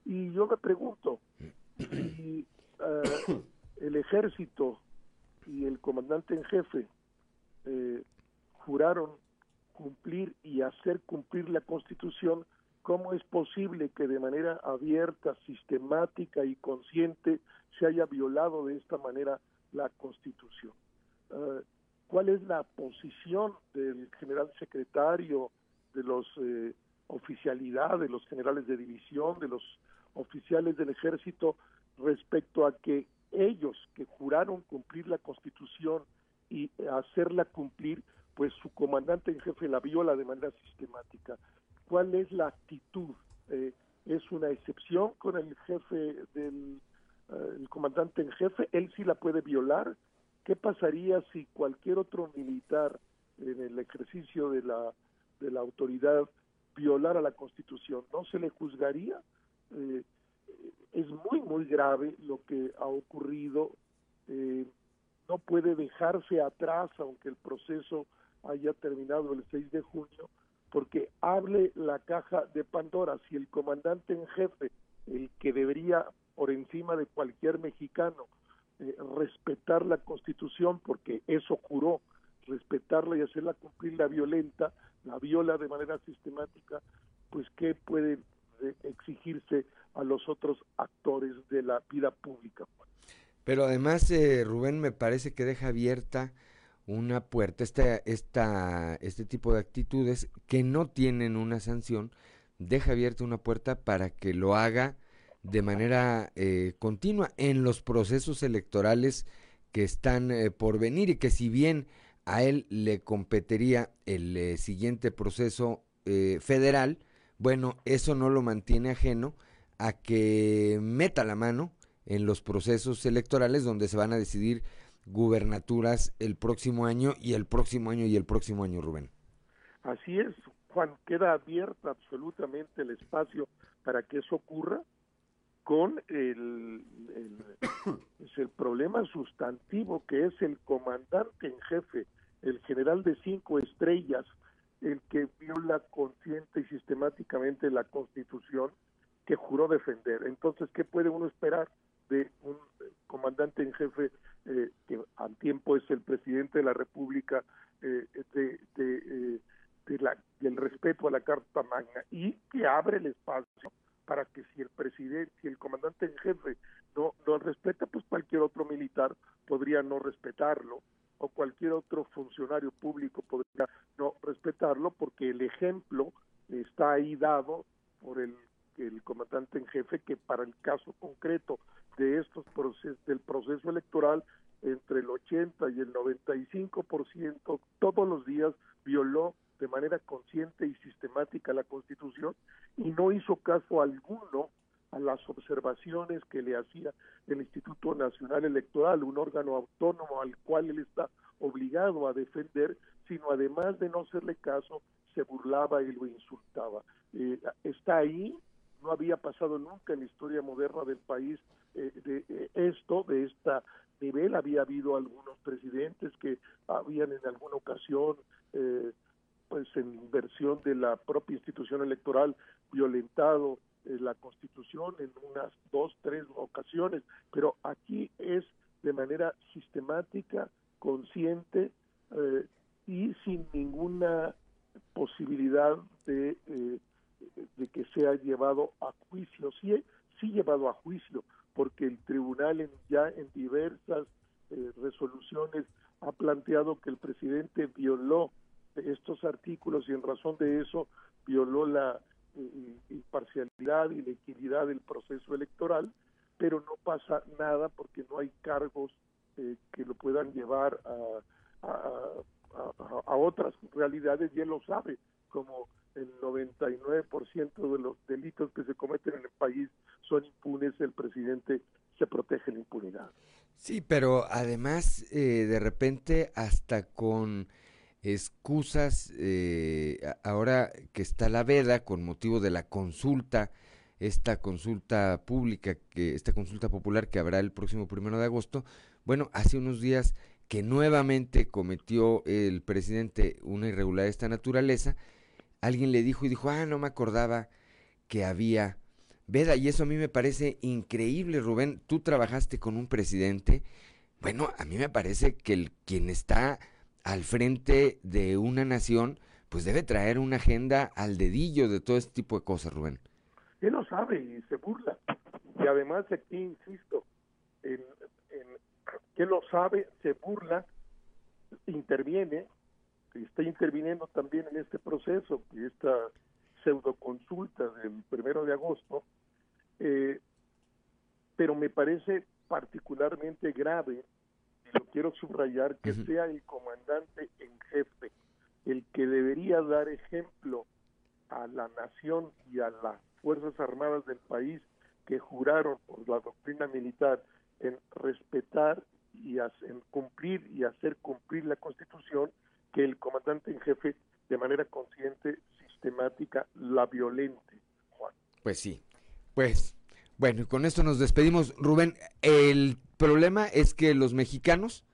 Y yo me pregunto si eh, el ejército y el comandante en jefe eh, juraron cumplir y hacer cumplir la Constitución, ¿Cómo es posible que de manera abierta, sistemática y consciente se haya violado de esta manera la Constitución? Ah, ¿Cuál es la posición del general secretario, de los eh, oficialidad, de los generales de división, de los oficiales del ejército respecto a que ellos que juraron cumplir la Constitución y hacerla cumplir, pues su comandante en jefe la viola de manera sistemática cuál es la actitud. Eh, es una excepción con el jefe del eh, el comandante en jefe, él sí la puede violar. ¿Qué pasaría si cualquier otro militar en el ejercicio de la, de la autoridad violara la Constitución? ¿No se le juzgaría? Eh, es muy, muy grave lo que ha ocurrido. no puede dejarse atrás, aunque el proceso haya terminado el 6 de junio, porque hable la caja de Pandora. Si el comandante en jefe, el que debería por encima de cualquier mexicano eh, respetar la constitución, porque eso juró, respetarla y hacerla cumplir la violenta, la viola de manera sistemática, pues qué puede eh, exigirse a los otros actores de la vida pública. Pero además, eh, Rubén, me parece que deja abierta una puerta, este, esta, este tipo de actitudes que no tienen una sanción, deja abierta una puerta para que lo haga de manera eh, continua en los procesos electorales que están eh, por venir y que si bien a él le competiría el eh, siguiente proceso federal, bueno, eso no lo mantiene ajeno a que meta la mano en los procesos electorales donde se van a decidir gubernaturas el próximo año y el próximo año y el próximo año, Rubén. Así es, Juan, queda abierto absolutamente el espacio para que eso ocurra con el, el problema sustantivo que es el comandante en jefe, el general de cinco estrellas, el que viola consciente y sistemáticamente la constitución que juró defender. Entonces, ¿qué puede uno esperar de un comandante en jefe eh, que al tiempo es el presidente de la República, eh, de, de, eh, del respeto a la Carta Magna y que abre el espacio para que si el presidente, si el comandante en jefe no, no respeta, pues cualquier otro militar podría no respetarlo o cualquier otro funcionario público podría no respetarlo porque el ejemplo está ahí dado por el el comandante en jefe que para el caso concreto de estos procesos del proceso electoral entre el 80 y el 95% todos los días violó de manera consciente y sistemática la Constitución y no hizo caso alguno a las observaciones que le hacía el Instituto Nacional Electoral, un órgano autónomo al cual él está obligado a defender, sino además de no hacerle caso, se burlaba y lo insultaba. Eh, está ahí, no había pasado nunca en la historia moderna del país eh, de eh, esto, de esta nivel. Había habido algunos presidentes que habían en alguna ocasión, pues en inversión de la propia institución electoral, violentado la Constitución en unas dos, tres ocasiones, pero aquí es de manera sistemática, consciente y sin ninguna posibilidad de, eh, de que sea llevado a juicio, sí, sí llevado a juicio, porque el tribunal en, ya en diversas eh, resoluciones ha planteado que el presidente violó estos artículos y en razón de eso violó la eh, imparcialidad y la equidad del proceso electoral, pero no pasa nada porque no hay cargos que lo puedan llevar a, a, otras realidades y él lo sabe, como el 99% de los delitos que se cometen en el país son impunes, el presidente se protege la impunidad. Sí, pero además eh, de repente hasta con excusas, eh, ahora que está la veda con motivo de la consulta, esta consulta pública, que esta consulta popular que habrá el próximo primero de agosto, bueno, hace unos días que nuevamente cometió el presidente una irregularidad de esta naturaleza, alguien le dijo y dijo, ah, no me acordaba que había veda. Y eso a mí me parece increíble, Rubén. Tú trabajaste con un presidente. Bueno, a mí me parece que el, quien está al frente de una nación, pues debe traer una agenda al dedillo de todo este tipo de cosas, Rubén. Él lo sabe y se burla. Y además aquí, insisto, que lo sabe, se burla, interviene, está interviniendo también en este proceso, esta pseudo consulta del primero de agosto, eh, pero me parece particularmente grave, y lo quiero subrayar, que sea el comandante en jefe el que debería dar ejemplo a la nación y a las Fuerzas Armadas del país que juraron por la doctrina militar en respetar y en cumplir y hacer cumplir la Constitución que el comandante en jefe de manera consciente, sistemática, la violente, Juan. Pues sí, pues bueno, y con esto nos despedimos. Rubén, el problema es que los mexicanos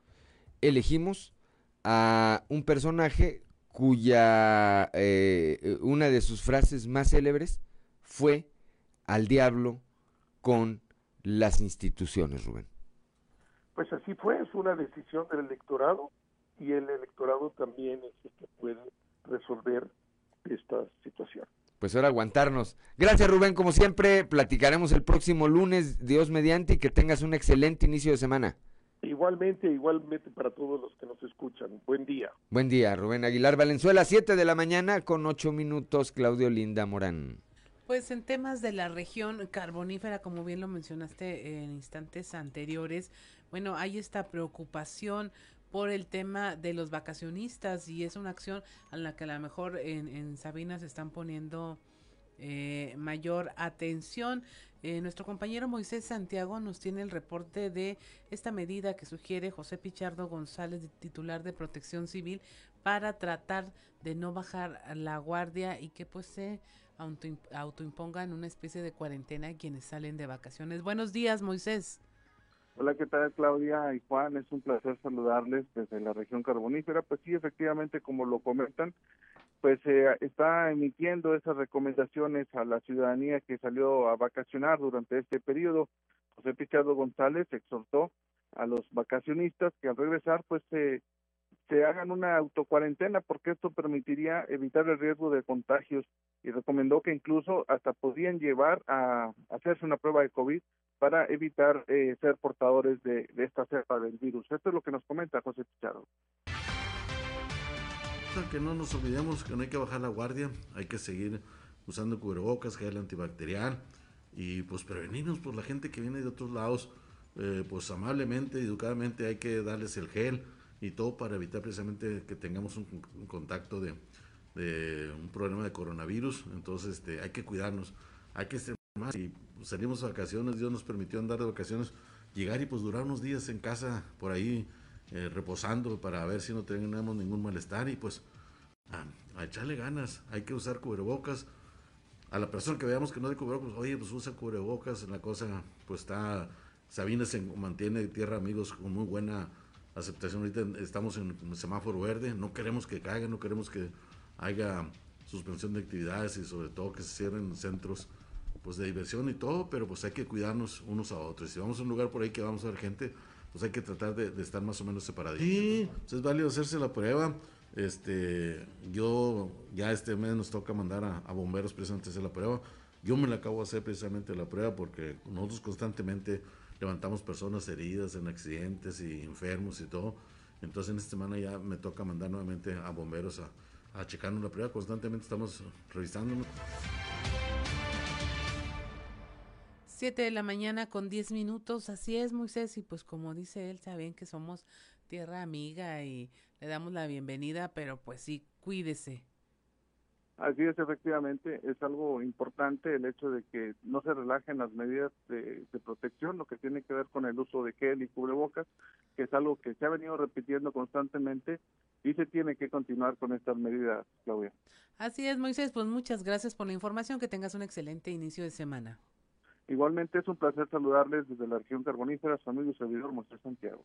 elegimos a un personaje cuya eh, una de sus frases más célebres fue al diablo con las instituciones, Rubén. Pues así fue, es una decisión del electorado y el electorado también es el que puede resolver esta situación. Pues ahora aguantarnos. Gracias Rubén, como siempre, platicaremos el próximo lunes, Dios mediante, y que tengas un excelente inicio de semana. Igualmente, igualmente para todos los que nos escuchan. Buen día. Buen día, Rubén Aguilar Valenzuela, 7 de la mañana con 8 minutos, Claudio Linda Morán. Pues en temas de la región carbonífera, como bien lo mencionaste en instantes anteriores, bueno, hay esta preocupación por el tema de los vacacionistas y es una acción a la que a lo mejor en, en Sabina se están poniendo eh, mayor atención. Eh, nuestro compañero Moisés Santiago nos tiene el reporte de esta medida que sugiere José Pichardo González, titular de Protección Civil, para tratar de no bajar la guardia y que pues se auto, autoimpongan una especie de cuarentena quienes salen de vacaciones. Buenos días, Moisés. Hola, ¿qué tal Claudia y Juan? Es un placer saludarles desde la región carbonífera. Pues sí, efectivamente, como lo comentan, pues se está emitiendo esas recomendaciones a la ciudadanía que salió a vacacionar durante este periodo. José Pichardo González exhortó a los vacacionistas que al regresar pues se, se hagan una autocuarentena porque esto permitiría evitar el riesgo de contagios y recomendó que incluso hasta podían llevar a hacerse una prueba de COVID para evitar eh, ser portadores de, esta cepa del virus. Esto es lo que nos comenta José Pichardo. Que no nos olvidemos que no hay que bajar la guardia, hay que seguir usando cubrebocas, gel antibacterial y pues prevenirnos por la gente que viene de otros lados, eh, pues amablemente, educadamente hay que darles el gel y todo para evitar precisamente que tengamos un, contacto de, un problema de coronavirus. Entonces este, hay que cuidarnos, hay que más y salimos de vacaciones, Dios nos permitió andar de vacaciones, llegar y pues durar unos días en casa por ahí eh, reposando para ver si no tenemos ningún malestar y pues a, echarle ganas, hay que usar cubrebocas. A la persona que veamos que no de cubrebocas, oye, pues usa cubrebocas, la cosa pues está, Sabina se mantiene tierra amigos con muy buena aceptación. Ahorita estamos en semáforo verde, no queremos que caiga, no queremos que haya suspensión de actividades y sobre todo que se cierren centros pues de diversión y todo, pero pues hay que cuidarnos unos a otros. Si vamos a un lugar por ahí que vamos a ver gente, pues hay que tratar de, estar más o menos separados. Sí, pues es válido hacerse la prueba. Este, yo ya este mes nos toca mandar a, bomberos precisamente a hacer la prueba. Yo me la acabo de hacer precisamente la prueba porque nosotros constantemente levantamos personas heridas en accidentes y enfermos y todo. Entonces en esta semana ya me toca mandar nuevamente a bomberos a, a checarnos la prueba. Constantemente estamos revisando. 7 de la mañana con 10 minutos, así es Moisés, y pues como dice él, saben que somos tierra amiga y le damos la bienvenida, pero pues sí, cuídese. Así es, efectivamente, es algo importante el hecho de que no se relajen las medidas de, protección, lo que tiene que ver con el uso de gel y cubrebocas, que es algo que se ha venido repitiendo constantemente y se tiene que continuar con estas medidas, Claudia. Así es, Moisés, pues muchas gracias por la información, que tengas un excelente inicio de semana. Igualmente es un placer saludarles desde la región carbonífera, su amigo servidor Moisés Santiago.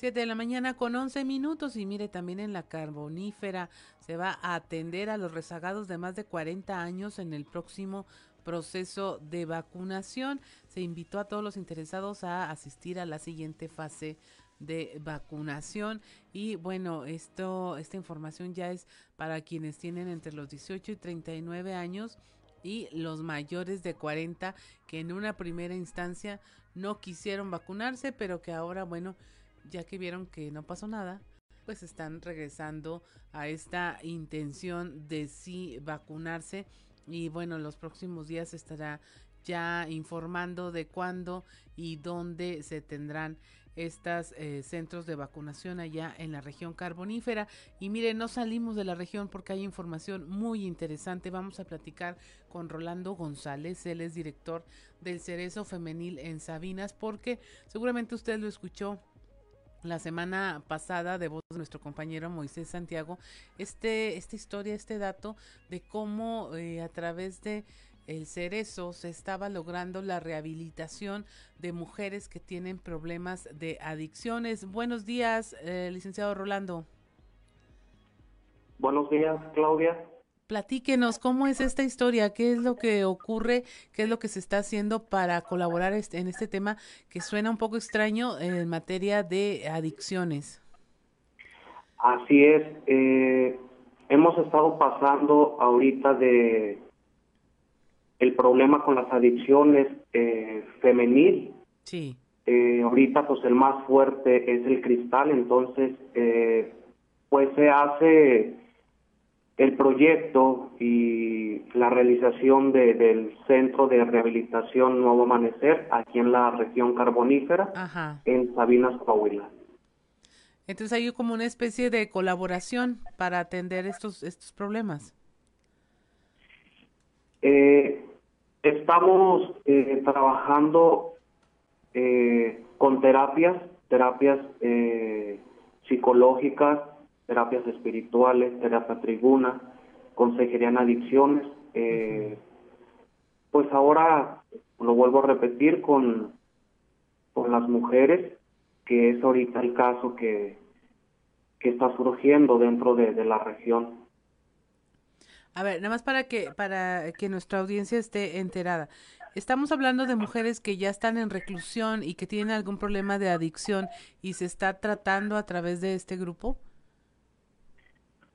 7 de la mañana con 11 minutos y mire también en la carbonífera se va a atender a los rezagados de más de 40 años en el próximo proceso de vacunación. Se invitó a todos los interesados a asistir a la siguiente fase de vacunación y bueno, esto esta información ya es para quienes tienen entre los 18 y 39 años y los mayores de 40 que en una primera instancia no quisieron vacunarse, pero que ahora bueno, ya que vieron que no pasó nada, pues están regresando a esta intención de sí vacunarse y bueno, los próximos días estará ya informando de cuándo y dónde se tendrán estos eh, centros de vacunación allá en la región carbonífera. Y miren, no salimos de la región porque hay información muy interesante. Vamos a platicar con Rolando González, él es director del Cerezo Femenil en Sabinas, porque seguramente usted lo escuchó la semana pasada de voz de nuestro compañero Moisés Santiago, este, esta historia, este dato de cómo eh, a través de el cerezo se estaba logrando la rehabilitación de mujeres que tienen problemas de adicciones. Buenos días, eh, licenciado Rolando. Buenos días, Claudia. Platíquenos cómo es esta historia, qué es lo que ocurre, qué es lo que se está haciendo para colaborar en este tema que suena un poco extraño en materia de adicciones. Así es, eh, hemos estado pasando ahorita de el problema con las adicciones eh, femenil. Sí. Eh, ahorita pues el más fuerte es el cristal, entonces eh, pues se hace el proyecto y la realización del Centro de Rehabilitación Nuevo Amanecer aquí en la región carbonífera, en Sabinas, Coahuila. Entonces hay como una especie de colaboración para atender estos, estos problemas. Eh, estamos eh, trabajando eh, con terapias, terapias psicológicas, terapias espirituales, terapia tribuna, consejería en adicciones. Eh, pues ahora lo vuelvo a repetir con, con las mujeres, que es ahorita el caso que, que está surgiendo dentro de, de la región. A ver, nada más para que para que nuestra audiencia esté enterada. Estamos hablando de mujeres que ya están en reclusión y que tienen algún problema de adicción y se está tratando a través de este grupo.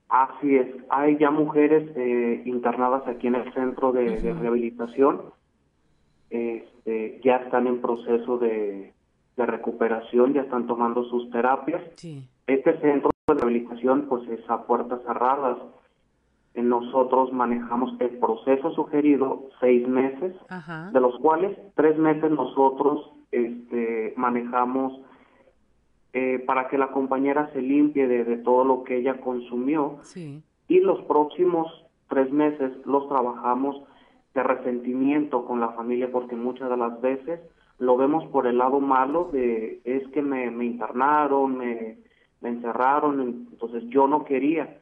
Así es, hay ya mujeres eh, internadas aquí en el centro de, rehabilitación, este, ya están en proceso de, recuperación, ya están tomando sus terapias. Este centro de rehabilitación pues es a puertas cerradas, nosotros manejamos el proceso sugerido seis meses, de los cuales tres meses nosotros este, manejamos eh, para que la compañera se limpie de, de todo lo que ella consumió. Sí. y los próximos tres meses los trabajamos de resentimiento con la familia porque muchas de las veces lo vemos por el lado malo de es que me, me internaron, me, me encerraron, entonces yo no quería,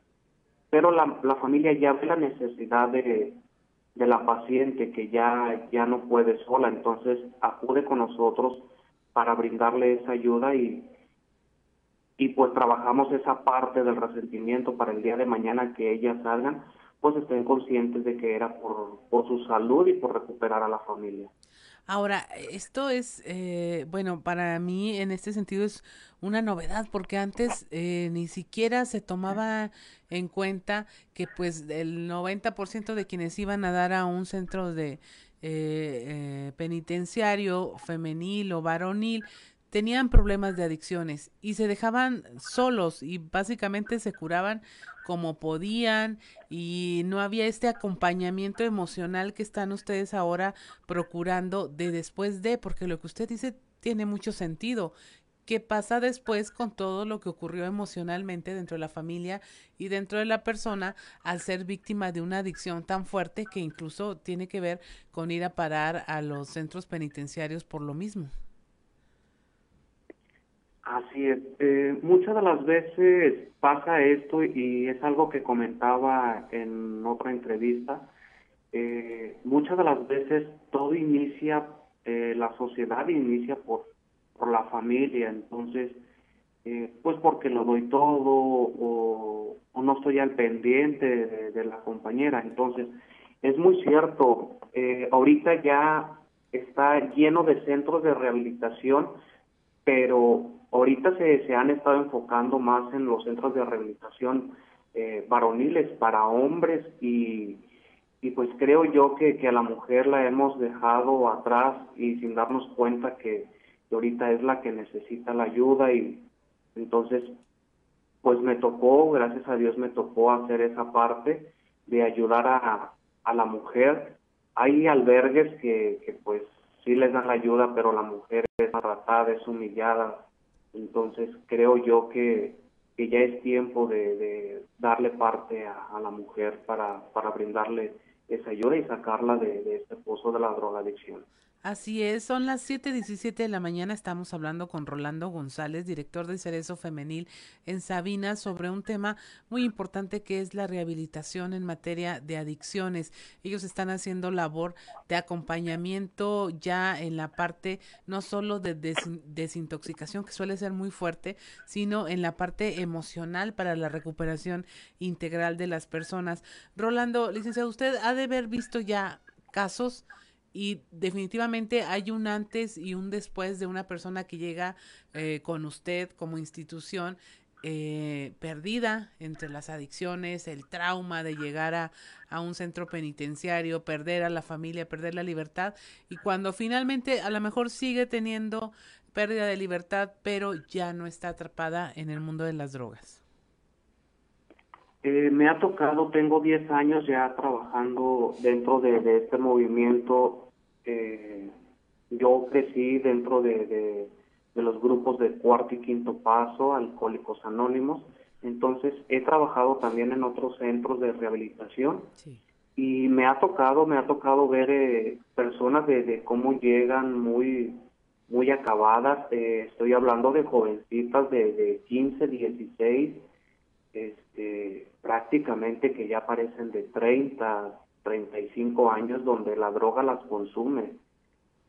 pero la, la familia ya ve la necesidad de, de la paciente que ya, ya no puede sola, entonces acude con nosotros para brindarle esa ayuda y, y pues trabajamos esa parte del resentimiento para el día de mañana que ellas salgan, pues estén conscientes de que era por, por su salud y por recuperar a la familia. Ahora, esto es, eh, bueno, para mí en este sentido es una novedad porque antes eh, ni siquiera se tomaba en cuenta que pues el 90% de quienes iban a dar a un centro de eh, eh, penitenciario femenil o varonil tenían problemas de adicciones y se dejaban solos y básicamente se curaban como podían y no había este acompañamiento emocional que están ustedes ahora procurando de después de, porque lo que usted dice tiene mucho sentido. ¿Qué pasa después con todo lo que ocurrió emocionalmente dentro de la familia y dentro de la persona al ser víctima de una adicción tan fuerte que incluso tiene que ver con ir a parar a los centros penitenciarios por lo mismo? Así es. Eh, muchas de las veces pasa esto y es algo que comentaba en otra entrevista. Eh, muchas de las veces todo inicia, eh, la sociedad inicia por, por la familia, entonces, eh, pues porque lo doy todo o, no estoy al pendiente de, de la compañera. Entonces, es muy cierto, eh, ahorita ya está lleno de centros de rehabilitación, pero ahorita se, se han estado enfocando más en los centros de rehabilitación eh, varoniles para hombres y, y pues creo yo que, que a la mujer la hemos dejado atrás y sin darnos cuenta que, ahorita es la que necesita la ayuda y entonces pues me tocó, gracias a Dios me tocó hacer esa parte de ayudar a, a la mujer. Hay albergues que, que pues sí les dan la ayuda, pero la mujer es maltratada, es humillada. Entonces creo yo que, que ya es tiempo de, de darle parte a, la mujer para, para brindarle esa ayuda y sacarla de, de este pozo de la drogadicción. Así es, son las 7:17 de la mañana. Estamos hablando con Rolando González, director de Cerezo Femenil en Sabina, sobre un tema muy importante que es la rehabilitación en materia de adicciones. Ellos están haciendo labor de acompañamiento ya en la parte no solo de desin- desintoxicación, que suele ser muy fuerte, sino en la parte emocional para la recuperación integral de las personas. Rolando, licenciado, usted ha de haber visto ya casos y definitivamente hay un antes y un después de una persona que llega eh, con usted como institución eh, perdida entre las adicciones, el trauma de llegar a, a un centro penitenciario, perder a la familia, perder la libertad y cuando finalmente a lo mejor sigue teniendo pérdida de libertad, pero ya no está atrapada en el mundo de las drogas. Eh, me ha tocado, tengo 10 años ya trabajando dentro de, de este movimiento. Eh, yo crecí dentro de, de, de los grupos de cuarto y quinto paso, Alcohólicos Anónimos. Entonces he trabajado también en otros centros de rehabilitación y me ha tocado, me ha tocado ver eh, personas de, de cómo llegan muy muy acabadas. Eh, estoy hablando de jovencitas de, de 15, 16, este, prácticamente que ya parecen de 30, 35 años donde la droga las consume.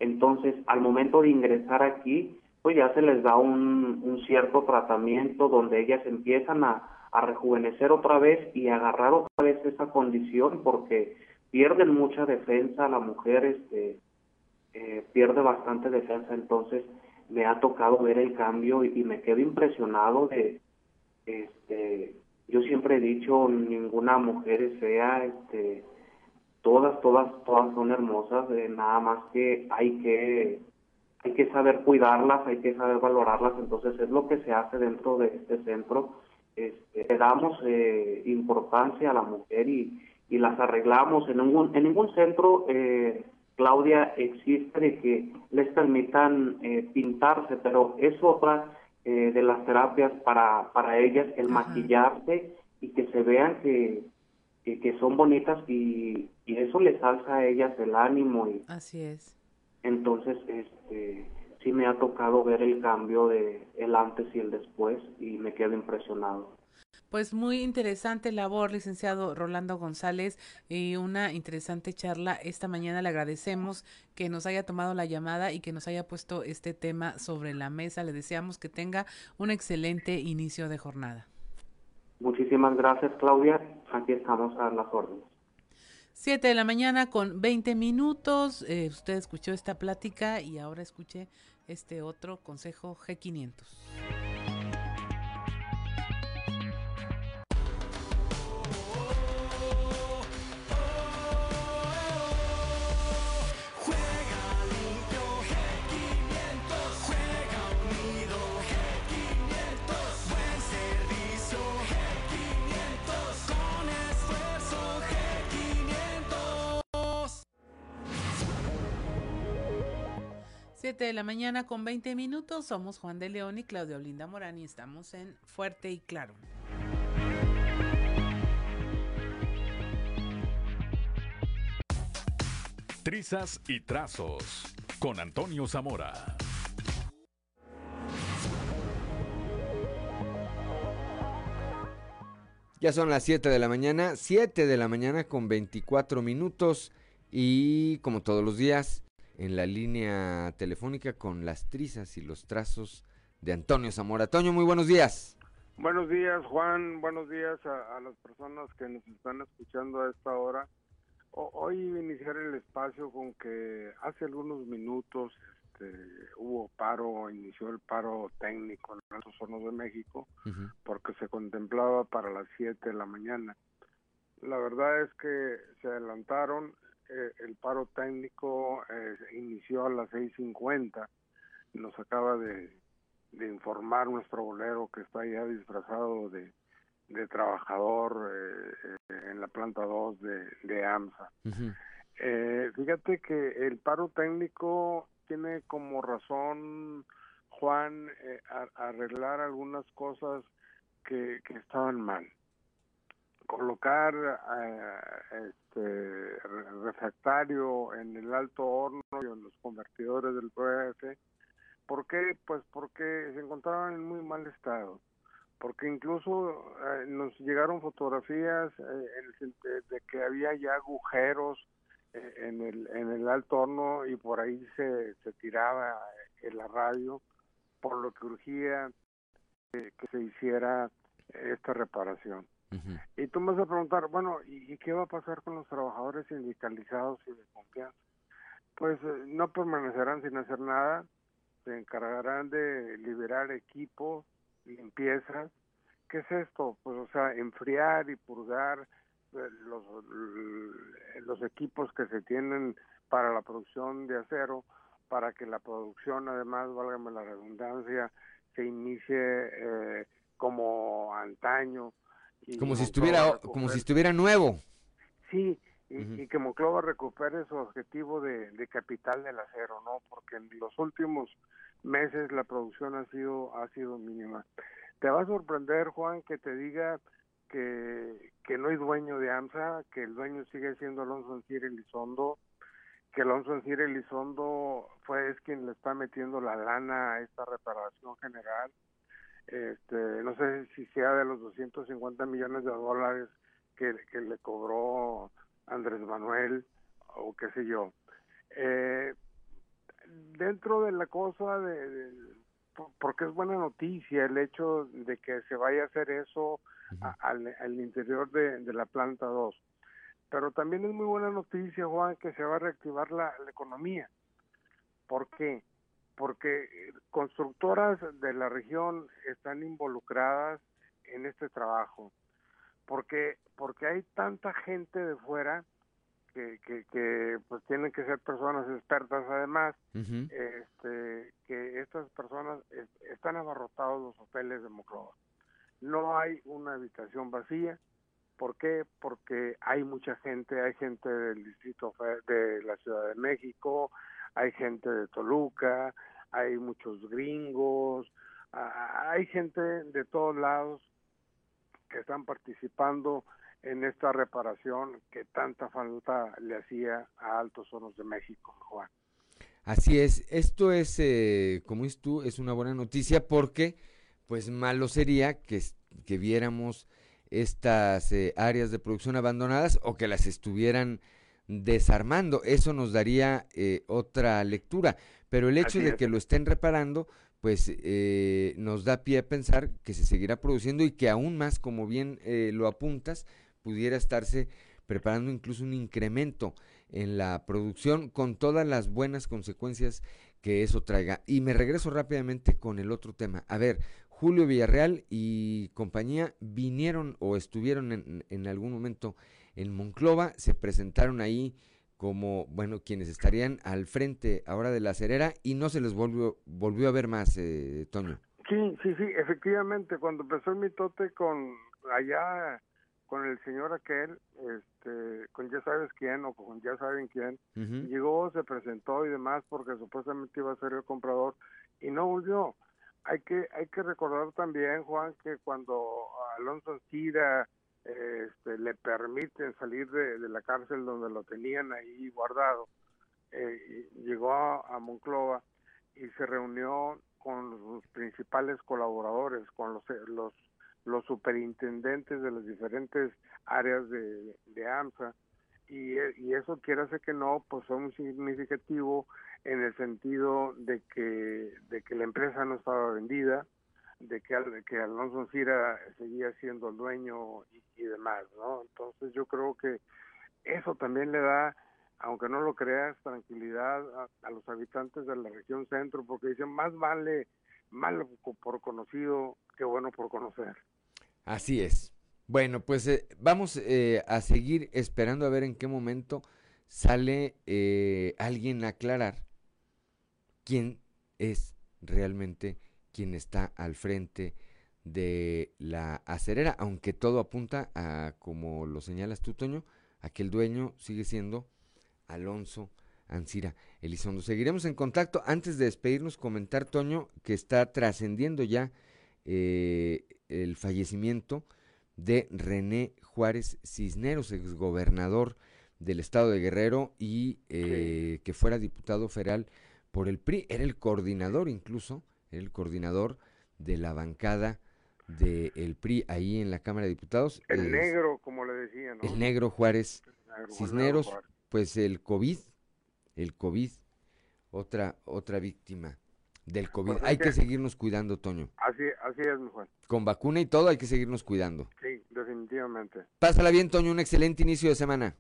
Entonces, al momento de ingresar aquí, pues ya se les da un, un cierto tratamiento donde ellas empiezan a, rejuvenecer otra vez y agarrar otra vez esa condición porque pierden mucha defensa, la mujer este, eh, pierde bastante defensa, entonces me ha tocado ver el cambio y me quedo impresionado de, este, yo siempre he dicho, ninguna mujer es fea, este, todas, todas, todas son hermosas, eh, nada más que hay que, hay que saber cuidarlas, hay que saber valorarlas, entonces es lo que se hace dentro de este centro este, le damos eh, importancia a la mujer y, y las arreglamos. En ningún, en ningún centro, eh, Claudia, existe de que les permitan eh, pintarse, pero es otra eh, de las terapias para, para ellas, el maquillarse y que se vean que, que, que son bonitas y, y eso les alza a ellas el ánimo. Y Así es. entonces, este sí me ha tocado ver el cambio de el antes y el después y me quedo impresionado. Pues muy interesante labor, licenciado Rolando González, y una interesante charla. Esta mañana le agradecemos que nos haya tomado la llamada y que nos haya puesto este tema sobre la mesa. Le deseamos que tenga un excelente inicio de jornada. Muchísimas gracias, Claudia. Aquí estamos a las órdenes. Siete de la mañana con 20 minutos. Eh, usted escuchó esta plática y ahora escuche este otro consejo G500. 7 de la mañana con 20 minutos. Somos Juan de León y Claudia Olinda Morán y estamos en Fuerte y Claro. Trizas y trazos con Antonio Zamora. Ya son las 7 de la mañana, 7 de la mañana con 24 minutos y como todos los días en la línea telefónica con las trizas y los trazos de Antonio Zamora. Toño, muy buenos días. Buenos días, Juan. Buenos días a, a las personas que nos están escuchando a esta hora. O- hoy iniciar el espacio con que hace algunos minutos este, hubo paro, inició el paro técnico en Altos Hornos de México porque se contemplaba para las 7 de la mañana. La verdad es que se adelantaron, eh, el paro técnico eh, inició a las 6.50, nos acaba de, de informar nuestro bolero que está ya disfrazado de, de trabajador eh, eh, en la planta 2 de, de AMSA. Eh, fíjate que el paro técnico tiene como razón, Juan, eh, a- arreglar algunas cosas que, que estaban mal. Colocar eh, este, re- refractario en el alto horno y en los convertidores del PF. ¿Por qué? Pues porque se encontraban en muy mal estado. Porque incluso eh, nos llegaron fotografías eh, en de que había ya agujeros eh, en el en el alto horno y por ahí se, se tiraba eh, la radio por lo que urgía que se hiciera esta reparación. Y tú me vas a preguntar, bueno, ¿y, y qué va a pasar con los trabajadores sindicalizados y de confianza? Pues eh, no permanecerán sin hacer nada, se encargarán de liberar equipo, limpieza. ¿Qué es esto? Pues, o sea, enfriar y purgar eh, los, los equipos que se tienen para la producción de acero, para que la producción, además, válgame la redundancia, se inicie eh, como antaño. Y Como si estuviera, recupere- como si estuviera nuevo. Sí, y, y que Monclova recupere su objetivo de, de capital del acero, ¿no? Porque en los últimos meses la producción ha sido ha sido mínima. Te va a sorprender, Juan, que te diga que, que no hay dueño de AMSA, que el dueño sigue siendo Alonso Ancira Elizondo, que Alonso Ancira Elizondo fue es quien le está metiendo la lana a esta reparación general. Este, no sé si sea de los 250 millones de dólares que, que le cobró Andrés Manuel o qué sé yo. Eh, dentro de la cosa de, de- por- porque es buena noticia el hecho de que se vaya a hacer eso a- al, al interior de, de la planta 2. Pero también es muy buena noticia, Juan, que se va a reactivar la, la economía. ¿Por qué? Porque eh, constructoras de la región están involucradas en este trabajo. Porque, porque hay tanta gente de fuera que, que, que pues tienen que ser personas expertas además, este, que estas personas es- están abarrotados los hoteles de Monclova. no hay una habitación vacía. ¿Por qué? Porque hay mucha gente, hay gente del distrito de la Ciudad de México, hay gente de Toluca, hay muchos gringos, hay gente de todos lados que están participando en esta reparación que tanta falta le hacía a Altos Hornos de México, Juan. Así es, esto es, eh, como dices tú, es una buena noticia porque, pues malo sería que, es- que viéramos estas eh, áreas de producción abandonadas o que las estuvieran desarmando. Eso nos daría eh, otra lectura. Pero el hecho Así de es. que lo estén reparando, pues eh, nos da pie a pensar que se seguirá produciendo y que aún más, como bien eh, lo apuntas, pudiera estarse preparando incluso un incremento en la producción con todas las buenas consecuencias que eso traiga. Y me regreso rápidamente con el otro tema. A ver, Julio Villarreal y compañía vinieron o estuvieron en, en algún momento en Monclova, se presentaron ahí como, bueno, quienes estarían al frente ahora de la cerera y no se les volvió, volvió a ver más, eh, Toño. Sí, sí, sí, efectivamente, cuando empezó el mitote con allá, con el señor aquel, este, con ya sabes quién o con ya saben quién, llegó, se presentó y demás porque supuestamente iba a ser el comprador y no volvió. Hay que, hay que recordar también, Juan, que cuando Alonso eh, este, le permiten salir de, la cárcel donde lo tenían ahí guardado, eh, llegó a, a Monclova y se reunió con los principales colaboradores, con los, los, los superintendentes de las diferentes áreas de, de AMSA, y, eso quiere hacer que no, pues fue muy significativo en el sentido de que, de que la empresa no estaba vendida, de que, que Alonso Cira seguía siendo el dueño y, demás, ¿no? Entonces yo creo que eso también le da, aunque no lo creas, tranquilidad a, los habitantes de la región centro, porque dicen, más vale malo por conocido que bueno por conocer. Así es. Bueno, pues eh, vamos eh, a seguir esperando a ver en qué momento sale eh, alguien a aclarar quién es realmente quien está al frente de la acerera, aunque todo apunta a, como lo señalas tú, Toño, a que el dueño sigue siendo Alonso Ancira Elizondo. Seguiremos en contacto. Antes de despedirnos, comentar, Toño, que está trascendiendo ya eh, el fallecimiento de René Juárez Cisneros, exgobernador del estado de Guerrero y eh, que fuera diputado federal por el PRI. Era el coordinador incluso, el coordinador de la bancada del PRI ahí en la Cámara de Diputados. El Es- negro, como le decían, ¿no? el negro Juárez negro Cisneros, Juárez. pues el COVID, el COVID, otra, otra víctima del COVID. Pues es hay que que- seguirnos cuidando, Toño. Así, así es, mi Juan. Con vacuna y todo hay que seguirnos cuidando. Sí, definitivamente. Pásala bien, Toño, un excelente inicio de semana.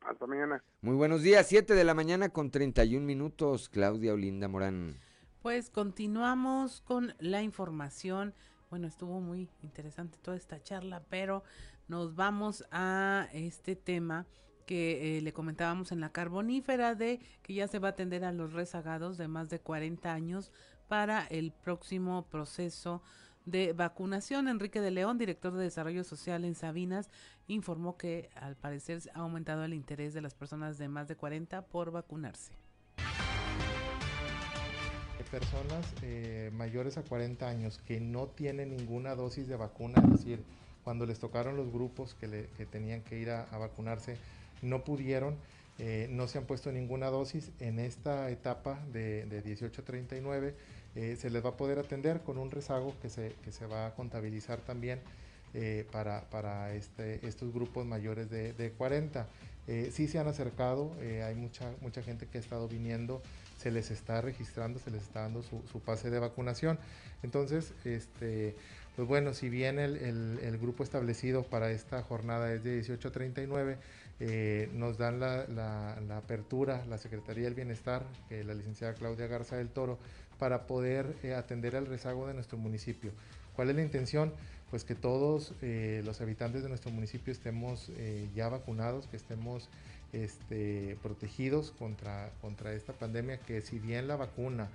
Hasta mañana. Muy buenos días, 7 de la mañana con 31 minutos, Claudia Olinda Morán. Pues continuamos con la información. Bueno, estuvo muy interesante toda esta charla, pero nos vamos a este tema que eh, le comentábamos en la carbonífera de que ya se va a atender a los rezagados de más de 40 años para el próximo proceso de vacunación. Enrique de León, director de Desarrollo Social en Sabinas, informó que al parecer ha aumentado el interés de las personas de más de 40 por vacunarse. Personas eh, mayores a 40 años que no tienen ninguna dosis de vacuna, es decir, cuando les tocaron los grupos que, le- tenían que ir a, a vacunarse, no pudieron, eh, no se han puesto ninguna dosis. En esta etapa de, de 18-39 eh, se les va a poder atender con un rezago que se, va a contabilizar también eh, para, este, estos grupos mayores de, de 40. Eh, sí se han acercado, hay mucha, mucha gente que ha estado viniendo, se les está registrando, se les está dando su, su pase de vacunación. Entonces, este, pues bueno, si bien el, grupo establecido para esta jornada es de 18 a 39, eh, nos dan la, apertura, la Secretaría del Bienestar, que la licenciada Claudia Garza del Toro, para poder eh, atender al rezago de nuestro municipio. ¿Cuál es la intención? Pues que todos eh, los habitantes de nuestro municipio estemos eh, ya vacunados, que estemos este, protegidos contra, contra esta pandemia, que si bien la vacuna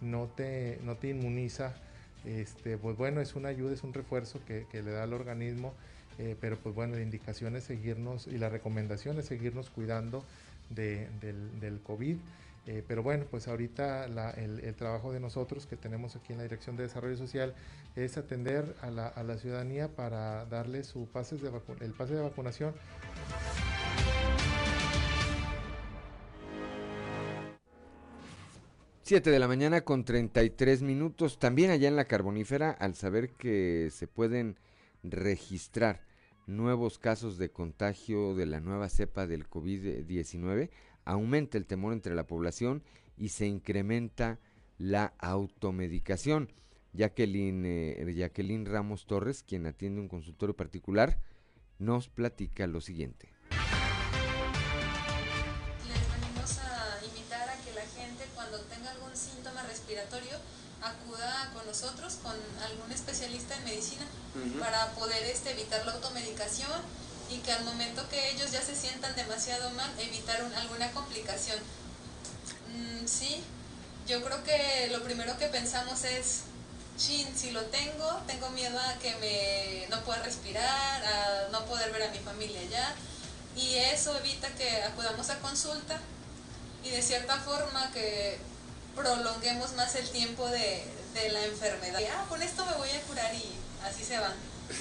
no te, no te inmuniza este, pues bueno, es una ayuda, es un refuerzo que, que le da al organismo, eh, pero pues bueno, la indicación es seguirnos y la recomendación es seguirnos cuidando de- del, COVID. Eh, pero bueno, pues ahorita el, trabajo de nosotros que tenemos aquí en la Dirección de Desarrollo Social es atender a la, a la ciudadanía para darle su pases de el pase de vacunación. Siete de la mañana con 33 minutos. También allá en la carbonífera, al saber que se pueden registrar nuevos casos de contagio de la nueva cepa del COVID-19, aumenta el temor entre la población y se incrementa la automedicación. Jacqueline, eh, Jacqueline Ramos Torres, quien atiende un consultorio particular, nos platica lo siguiente. Nosotros, con algún especialista en medicina, Ujú. para poder este, evitar la automedicación y que al momento que ellos ya se sientan demasiado mal, evitar un- alguna complicación. Mm, sí, yo creo que lo primero que pensamos es, chin, si lo tengo, tengo miedo a que me no pueda respirar, a no poder ver a mi familia ya, y eso evita que acudamos a consulta y de cierta forma que prolonguemos más el tiempo de, de la enfermedad. Ah, con esto me voy a curar y así se van.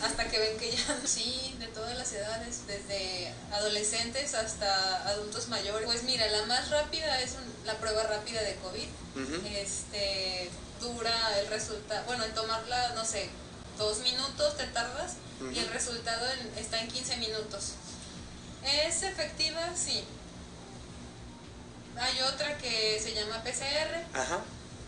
Hasta que ven que ya sí, de todas las edades, desde adolescentes hasta adultos mayores. Pues mira, la más rápida es un- la prueba rápida de COVID. Este dura el resultado, bueno, en tomarla, no sé, dos minutos te tardas y el resultado en- está en 15 minutos. ¿Es efectiva? Sí. Hay otra que se llama PCR. Ajá.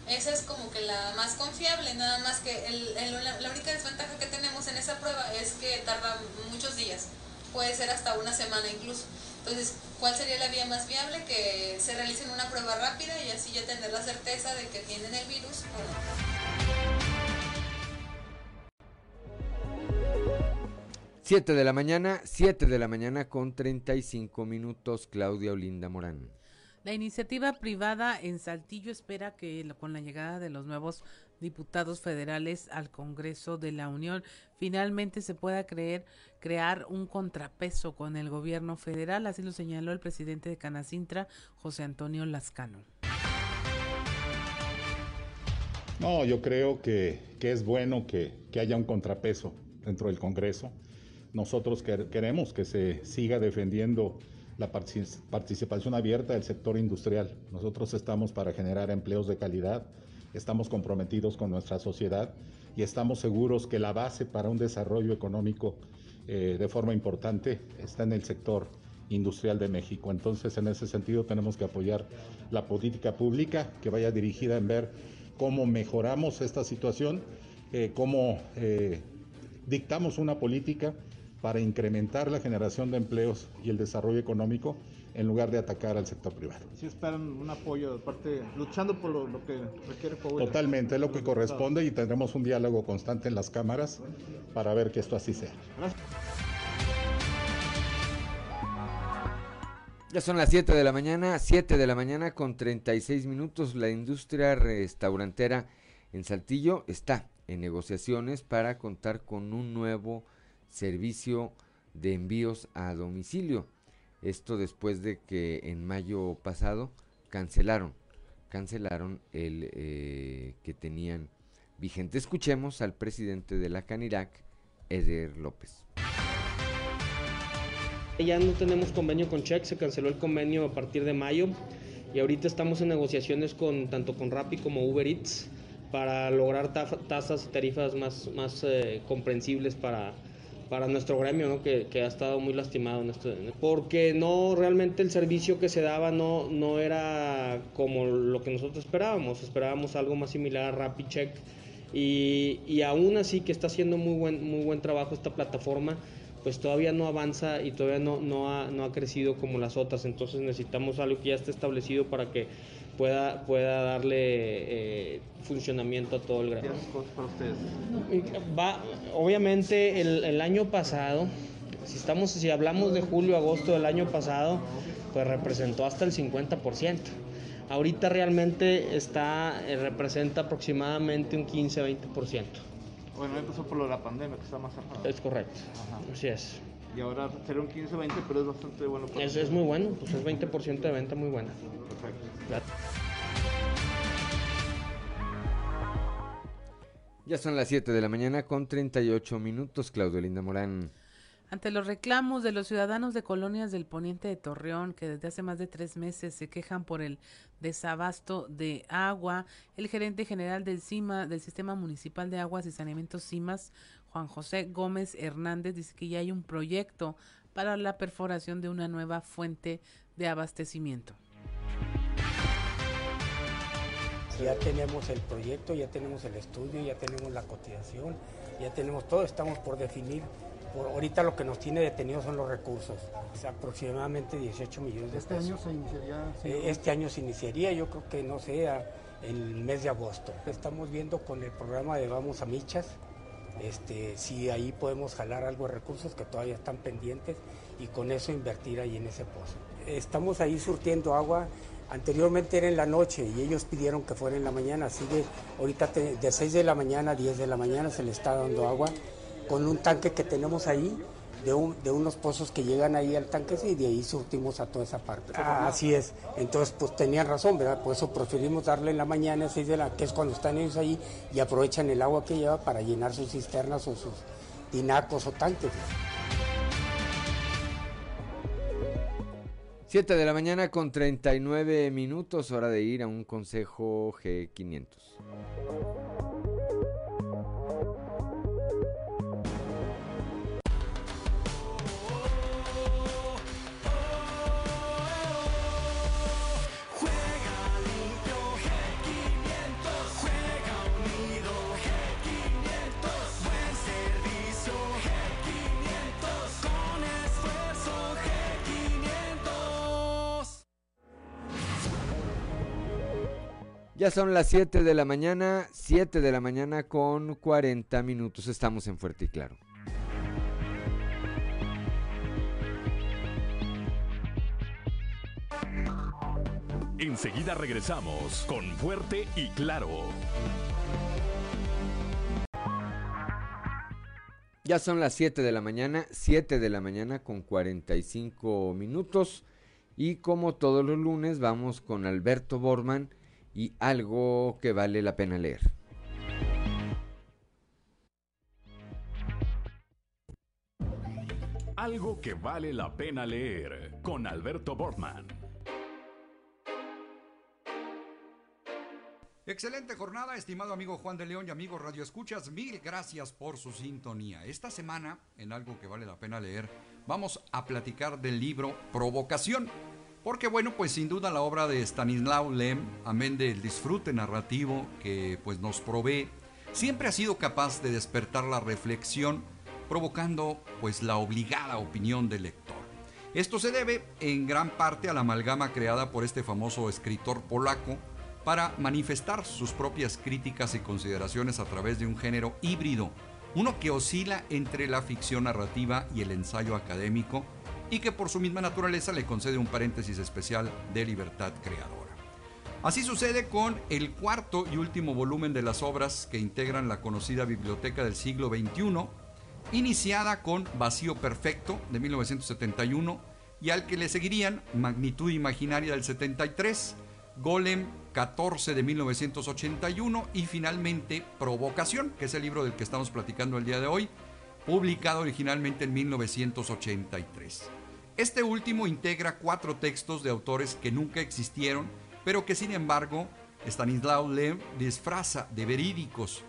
Esa es como que la más confiable, nada más que el- la única desventaja que tenemos en esa prueba es que tarda muchos días, puede ser hasta una semana incluso. Entonces, ¿cuál sería la vía más viable? Que se realicen una prueba rápida y así ya tener la certeza de que tienen el virus o no. 7 de la mañana, 7 de la mañana con 35 minutos, Claudia Olinda Morán. La iniciativa privada en Saltillo espera que con la llegada de los nuevos diputados federales al Congreso de la Unión finalmente se pueda creer, crear un contrapeso con el gobierno federal, así lo señaló el presidente de Canacintra, José Antonio Lascano. No, yo creo que, que es bueno que, que haya un contrapeso dentro del Congreso. Nosotros quer- queremos que se siga defendiendo la partici- participación abierta del sector industrial. Nosotros estamos para generar empleos de calidad, estamos comprometidos con nuestra sociedad y estamos seguros que la base para un desarrollo económico eh, de forma importante está en el sector industrial de México. Entonces, en ese sentido, tenemos que apoyar la política pública que vaya dirigida en ver cómo mejoramos esta situación, eh, cómo eh, dictamos una política para incrementar la generación de empleos y el desarrollo económico en lugar de atacar al sector privado. Si esperan un apoyo de parte, luchando por lo, lo que requiere Coahuila. Totalmente, es lo que corresponde y tendremos un diálogo constante en las cámaras para ver que esto así sea. Ya son las 7 de la mañana, 7 de la mañana con 36 minutos. La industria restaurantera en Saltillo está en negociaciones para contar con un nuevo servicio de envíos a domicilio. Esto después de que en mayo pasado cancelaron, cancelaron el eh, que tenían vigente. Escuchemos al presidente de la Canirac, Eder López. Ya no tenemos convenio con Check, se canceló el convenio a partir de mayo y ahorita estamos en negociaciones con tanto con Rappi como Uber Eats para lograr tasas y tarifas más, más eh, comprensibles para, para nuestro gremio, ¿no? que, que ha estado muy lastimado en esto. Porque no, realmente el servicio que se daba no, no era como lo que nosotros esperábamos, esperábamos algo más similar a Rappi Check y, y aún así que está haciendo muy buen, muy buen trabajo esta plataforma, pues todavía no avanza y todavía no, no, ha, no ha crecido como las otras. Entonces necesitamos algo que ya esté establecido para que pueda, pueda darle eh, funcionamiento a todo el gremio. para ustedes. Va, obviamente el, el año pasado, si, estamos, si hablamos de julio, agosto del año pasado, pues representó hasta el 50%. Ahorita realmente está, eh, representa aproximadamente un 15-20%. Bueno, empezó por lo de la pandemia, que está más cerrado. Es correcto. Así es. Y ahora será un 15-20, pero es bastante bueno. para Es, es muy bueno, pues es 20% de venta muy buena. Perfecto. Ya son las 7 de la mañana con 38 minutos, Claudio Linda Morán. Ante los reclamos de los ciudadanos de colonias del poniente de Torreón, que desde hace más de tres meses se quejan por el desabasto de agua, el gerente general del CIMA, del Sistema Municipal de Aguas y Saneamiento CIMAS, Juan José Gómez Hernández, dice que ya hay un proyecto para la perforación de una nueva fuente de abastecimiento. Ya tenemos el proyecto, ya tenemos el estudio, ya tenemos la cotización, ya tenemos todo, estamos por definir. Por ahorita lo que nos tiene detenidos son los recursos, es aproximadamente 18 millones de Este pesos. año se iniciaría. Eh, Este año se iniciaría, yo creo que no sea el mes de agosto. Estamos viendo con el programa de Vamos a Michas, este, si ahí podemos jalar algo de recursos que todavía están pendientes y con eso invertir ahí en ese pozo. Estamos ahí surtiendo agua. Anteriormente era en la noche y ellos pidieron que fuera en la mañana, así que ahorita de 6 de la mañana a 10 de la mañana se le está dando agua con un tanque que tenemos ahí, de, un- de unos pozos que llegan ahí al tanque y de ahí surtimos a toda esa parte. Ah, así es. Entonces, pues tenían razón, ¿verdad? Por eso preferimos darle en la mañana, 6 de la, que es cuando están ellos ahí y aprovechan el agua que lleva para llenar sus cisternas o sus tinacos o tanques. 7 de la mañana con 39 minutos, hora de ir a un consejo G500. Ya son las 7 de la mañana, 7 de la mañana con 40 minutos. Estamos en Fuerte y Claro. Enseguida regresamos con Fuerte y Claro. Ya son las 7 de la mañana, 7 de la mañana con 45 minutos. Y como todos los lunes, vamos con Alberto Borman y algo que vale la pena leer. Algo que vale la pena leer con Alberto Bortman. Excelente jornada, estimado amigo Juan de León y amigo Radio Escuchas. Mil gracias por su sintonía. Esta semana, en algo que vale la pena leer, vamos a platicar del libro Provocación. Porque bueno, pues sin duda la obra de Stanislaw Lem, amén del disfrute narrativo que pues nos provee, siempre ha sido capaz de despertar la reflexión, provocando pues la obligada opinión del lector. Esto se debe en gran parte a la amalgama creada por este famoso escritor polaco para manifestar sus propias críticas y consideraciones a través de un género híbrido, uno que oscila entre la ficción narrativa y el ensayo académico y que por su misma naturaleza le concede un paréntesis especial de libertad creadora. Así sucede con el cuarto y último volumen de las obras que integran la conocida Biblioteca del siglo XXI, iniciada con Vacío Perfecto de 1971 y al que le seguirían Magnitud Imaginaria del 73, Golem 14 de 1981 y finalmente Provocación, que es el libro del que estamos platicando el día de hoy, publicado originalmente en 1983. Este último integra cuatro textos de autores que nunca existieron, pero que sin embargo Stanislaw Lem disfraza de verídicos.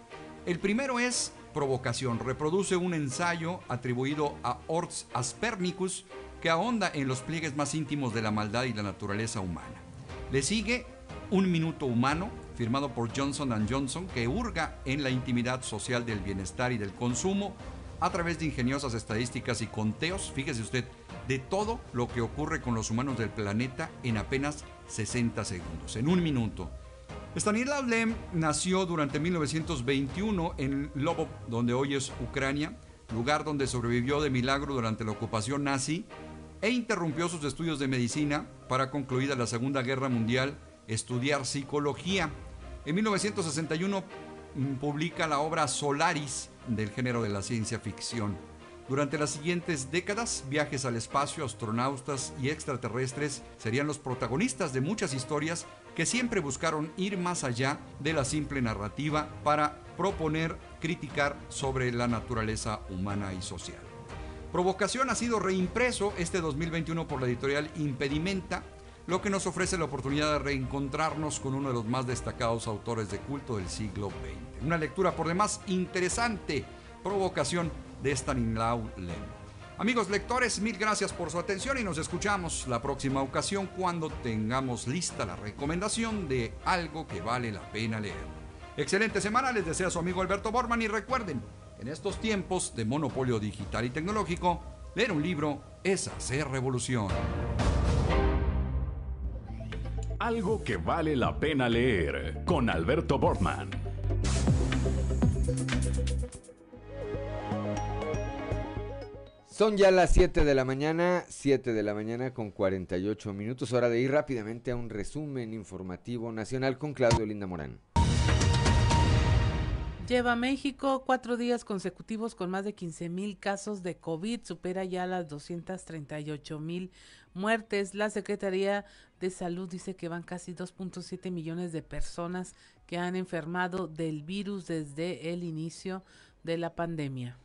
El primero es Provocación, reproduce un ensayo atribuido a Orts Aspernicus que ahonda en los pliegues más íntimos de la maldad y la naturaleza humana. Le sigue Un Minuto Humano, firmado por Johnson Johnson, que hurga en la intimidad social del bienestar y del consumo a través de ingeniosas estadísticas y conteos, fíjese usted, de todo lo que ocurre con los humanos del planeta en apenas 60 segundos, en un minuto. Stanislav Lem nació durante 1921 en Lobov, donde hoy es Ucrania, lugar donde sobrevivió de milagro durante la ocupación nazi e interrumpió sus estudios de medicina para concluida la Segunda Guerra Mundial estudiar psicología. En 1961 mm, publica la obra Solaris del género de la ciencia ficción. Durante las siguientes décadas, viajes al espacio, astronautas y extraterrestres serían los protagonistas de muchas historias que siempre buscaron ir más allá de la simple narrativa para proponer, criticar sobre la naturaleza humana y social. Provocación ha sido reimpreso este 2021 por la editorial Impedimenta, lo que nos ofrece la oportunidad de reencontrarnos con uno de los más destacados autores de culto del siglo XX. Una lectura por demás interesante, Provocación de Stanislaw Lem. Amigos lectores, mil gracias por su atención y nos escuchamos la próxima ocasión cuando tengamos lista la recomendación de algo que vale la pena leer. Excelente semana, les desea su amigo Alberto Borman y recuerden, en estos tiempos de monopolio digital y tecnológico, leer un libro es hacer revolución. Algo que vale la pena leer con Alberto Bortman. Son ya las 7 de la mañana, 7 de la mañana con 48 minutos, hora de ir rápidamente a un resumen informativo nacional con Claudio Linda Morán. Lleva México cuatro días consecutivos con más de 15 mil casos de COVID, supera ya las 238 mil muertes. La Secretaría de Salud dice que van casi 2.7 millones de personas que han enfermado del virus desde el inicio de la pandemia.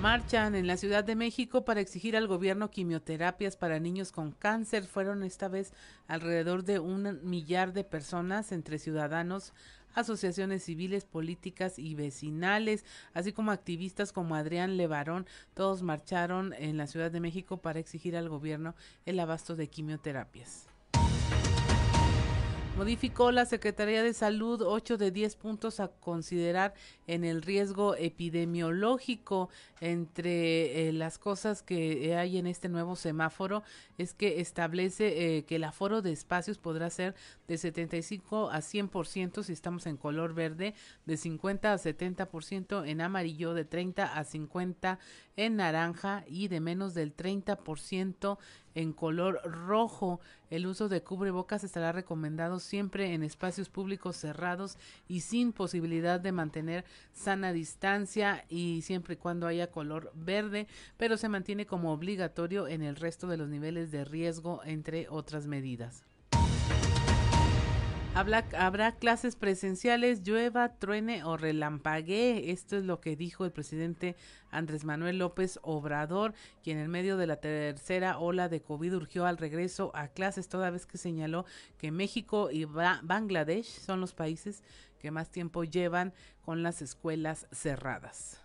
Marchan en la Ciudad de México para exigir al gobierno quimioterapias para niños con cáncer. Fueron esta vez alrededor de un millar de personas entre ciudadanos, asociaciones civiles, políticas y vecinales, así como activistas como Adrián Levarón. Todos marcharon en la Ciudad de México para exigir al gobierno el abasto de quimioterapias. Modificó la Secretaría de Salud 8 de 10 puntos a considerar en el riesgo epidemiológico. Entre eh, las cosas que hay en este nuevo semáforo es que establece eh, que el aforo de espacios podrá ser de 75 a 100% si estamos en color verde, de 50 a 70% en amarillo, de 30 a 50 en naranja y de menos del 30% en color rojo. El uso de cubrebocas estará recomendado siempre en espacios públicos cerrados y sin posibilidad de mantener sana distancia y siempre y cuando haya color verde, pero se mantiene como obligatorio en el resto de los niveles de riesgo, entre otras medidas. Habla, habrá clases presenciales, llueva, truene o relampaguee. Esto es lo que dijo el presidente Andrés Manuel López Obrador, quien en medio de la tercera ola de COVID urgió al regreso a clases, toda vez que señaló que México y Bangladesh son los países que más tiempo llevan con las escuelas cerradas.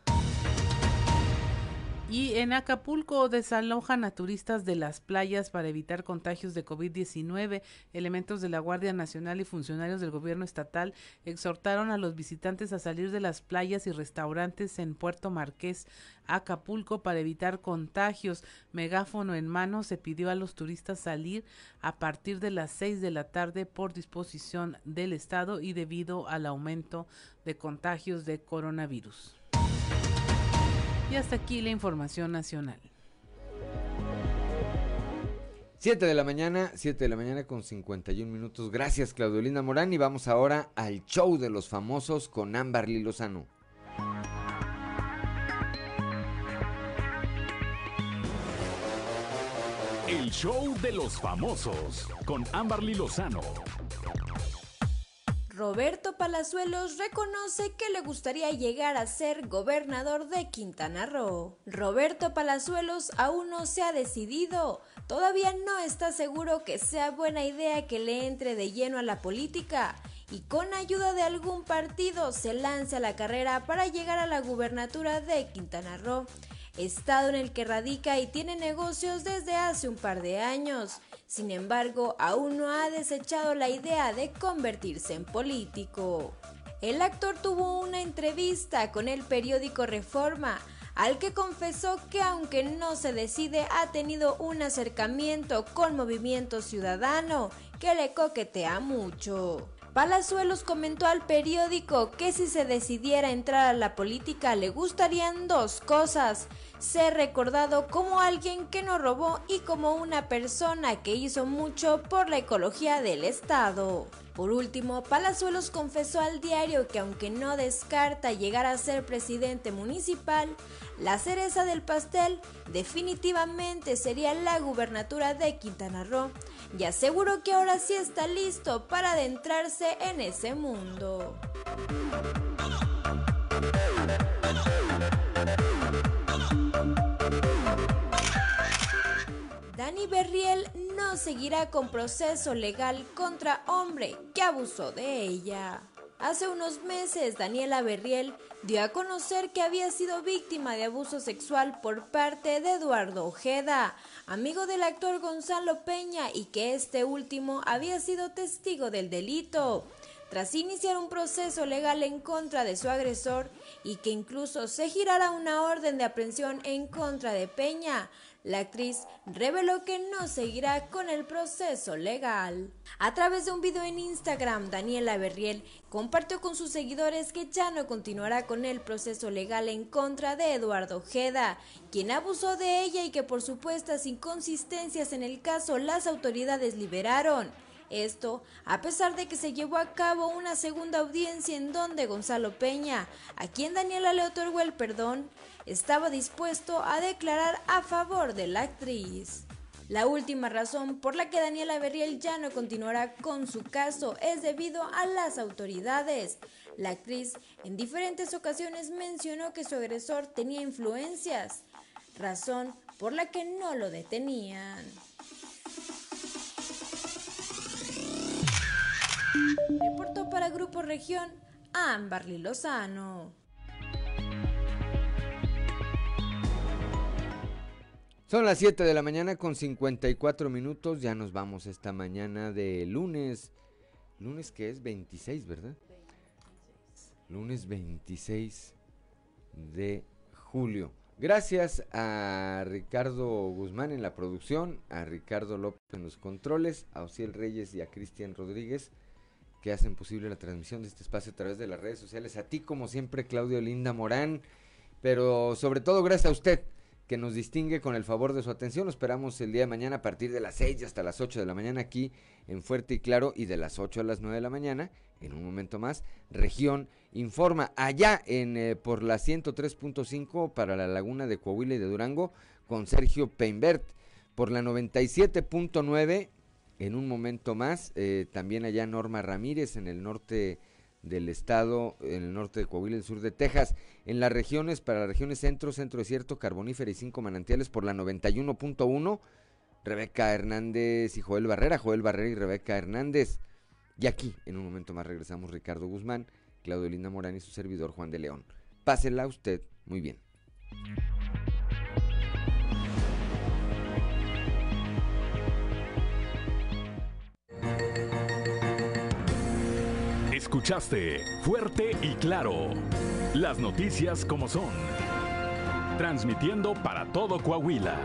Y en Acapulco desalojan a turistas de las playas para evitar contagios de COVID-19. Elementos de la Guardia Nacional y funcionarios del gobierno estatal exhortaron a los visitantes a salir de las playas y restaurantes en Puerto Marqués, Acapulco, para evitar contagios. Megáfono en mano se pidió a los turistas salir a partir de las seis de la tarde por disposición del Estado y debido al aumento de contagios de coronavirus. Y hasta aquí la información nacional. 7 de la mañana, 7 de la mañana con 51 minutos. Gracias, Claudio Morán. Y vamos ahora al show de los famosos con Ámbar Lozano. El show de los famosos con Ámbar Lozano. Roberto Palazuelos reconoce que le gustaría llegar a ser gobernador de Quintana Roo. Roberto Palazuelos aún no se ha decidido. Todavía no está seguro que sea buena idea que le entre de lleno a la política y con ayuda de algún partido se lance a la carrera para llegar a la gubernatura de Quintana Roo estado en el que radica y tiene negocios desde hace un par de años. Sin embargo, aún no ha desechado la idea de convertirse en político. El actor tuvo una entrevista con el periódico Reforma, al que confesó que aunque no se decide ha tenido un acercamiento con Movimiento Ciudadano que le coquetea mucho. Palazuelos comentó al periódico que si se decidiera entrar a la política le gustarían dos cosas, ser recordado como alguien que no robó y como una persona que hizo mucho por la ecología del Estado. Por último, Palazuelos confesó al diario que aunque no descarta llegar a ser presidente municipal, la cereza del pastel definitivamente sería la gubernatura de Quintana Roo y aseguró que ahora sí está listo para adentrarse en ese mundo. Dani Berriel no seguirá con proceso legal contra hombre que abusó de ella. Hace unos meses, Daniela Berriel dio a conocer que había sido víctima de abuso sexual por parte de Eduardo Ojeda, amigo del actor Gonzalo Peña, y que este último había sido testigo del delito. Tras iniciar un proceso legal en contra de su agresor y que incluso se girara una orden de aprehensión en contra de Peña, la actriz reveló que no seguirá con el proceso legal. A través de un video en Instagram, Daniela Berriel compartió con sus seguidores que ya no continuará con el proceso legal en contra de Eduardo Ojeda, quien abusó de ella y que por supuestas inconsistencias en el caso las autoridades liberaron. Esto a pesar de que se llevó a cabo una segunda audiencia en donde Gonzalo Peña, a quien Daniela le otorgó el perdón, estaba dispuesto a declarar a favor de la actriz. La última razón por la que Daniela Berriel ya no continuará con su caso es debido a las autoridades. La actriz en diferentes ocasiones mencionó que su agresor tenía influencias, razón por la que no lo detenían. Reportó para Grupo Región Amberly Lozano. Son las 7 de la mañana con 54 minutos. Ya nos vamos esta mañana de lunes. Lunes que es 26, ¿verdad? Lunes 26 de julio. Gracias a Ricardo Guzmán en la producción, a Ricardo López en los controles, a Ociel Reyes y a Cristian Rodríguez que hacen posible la transmisión de este espacio a través de las redes sociales. A ti, como siempre, Claudio Linda Morán, pero sobre todo gracias a usted que nos distingue con el favor de su atención. Lo esperamos el día de mañana a partir de las 6 hasta las 8 de la mañana aquí en Fuerte y Claro y de las 8 a las 9 de la mañana, en un momento más, Región Informa. Allá en eh, por la 103.5 para la Laguna de Coahuila y de Durango con Sergio Peinbert. Por la 97.9 en un momento más, eh, también allá Norma Ramírez en el norte del estado, en el norte de Coahuila, el sur de Texas, en las regiones, para las regiones centro, centro desierto, carbonífera y cinco manantiales por la 91.1, Rebeca Hernández y Joel Barrera, Joel Barrera y Rebeca Hernández. Y aquí, en un momento más, regresamos Ricardo Guzmán, Claudio Linda Morán y su servidor Juan de León. Pásela usted muy bien. Escuchaste fuerte y claro las noticias como son, transmitiendo para todo Coahuila.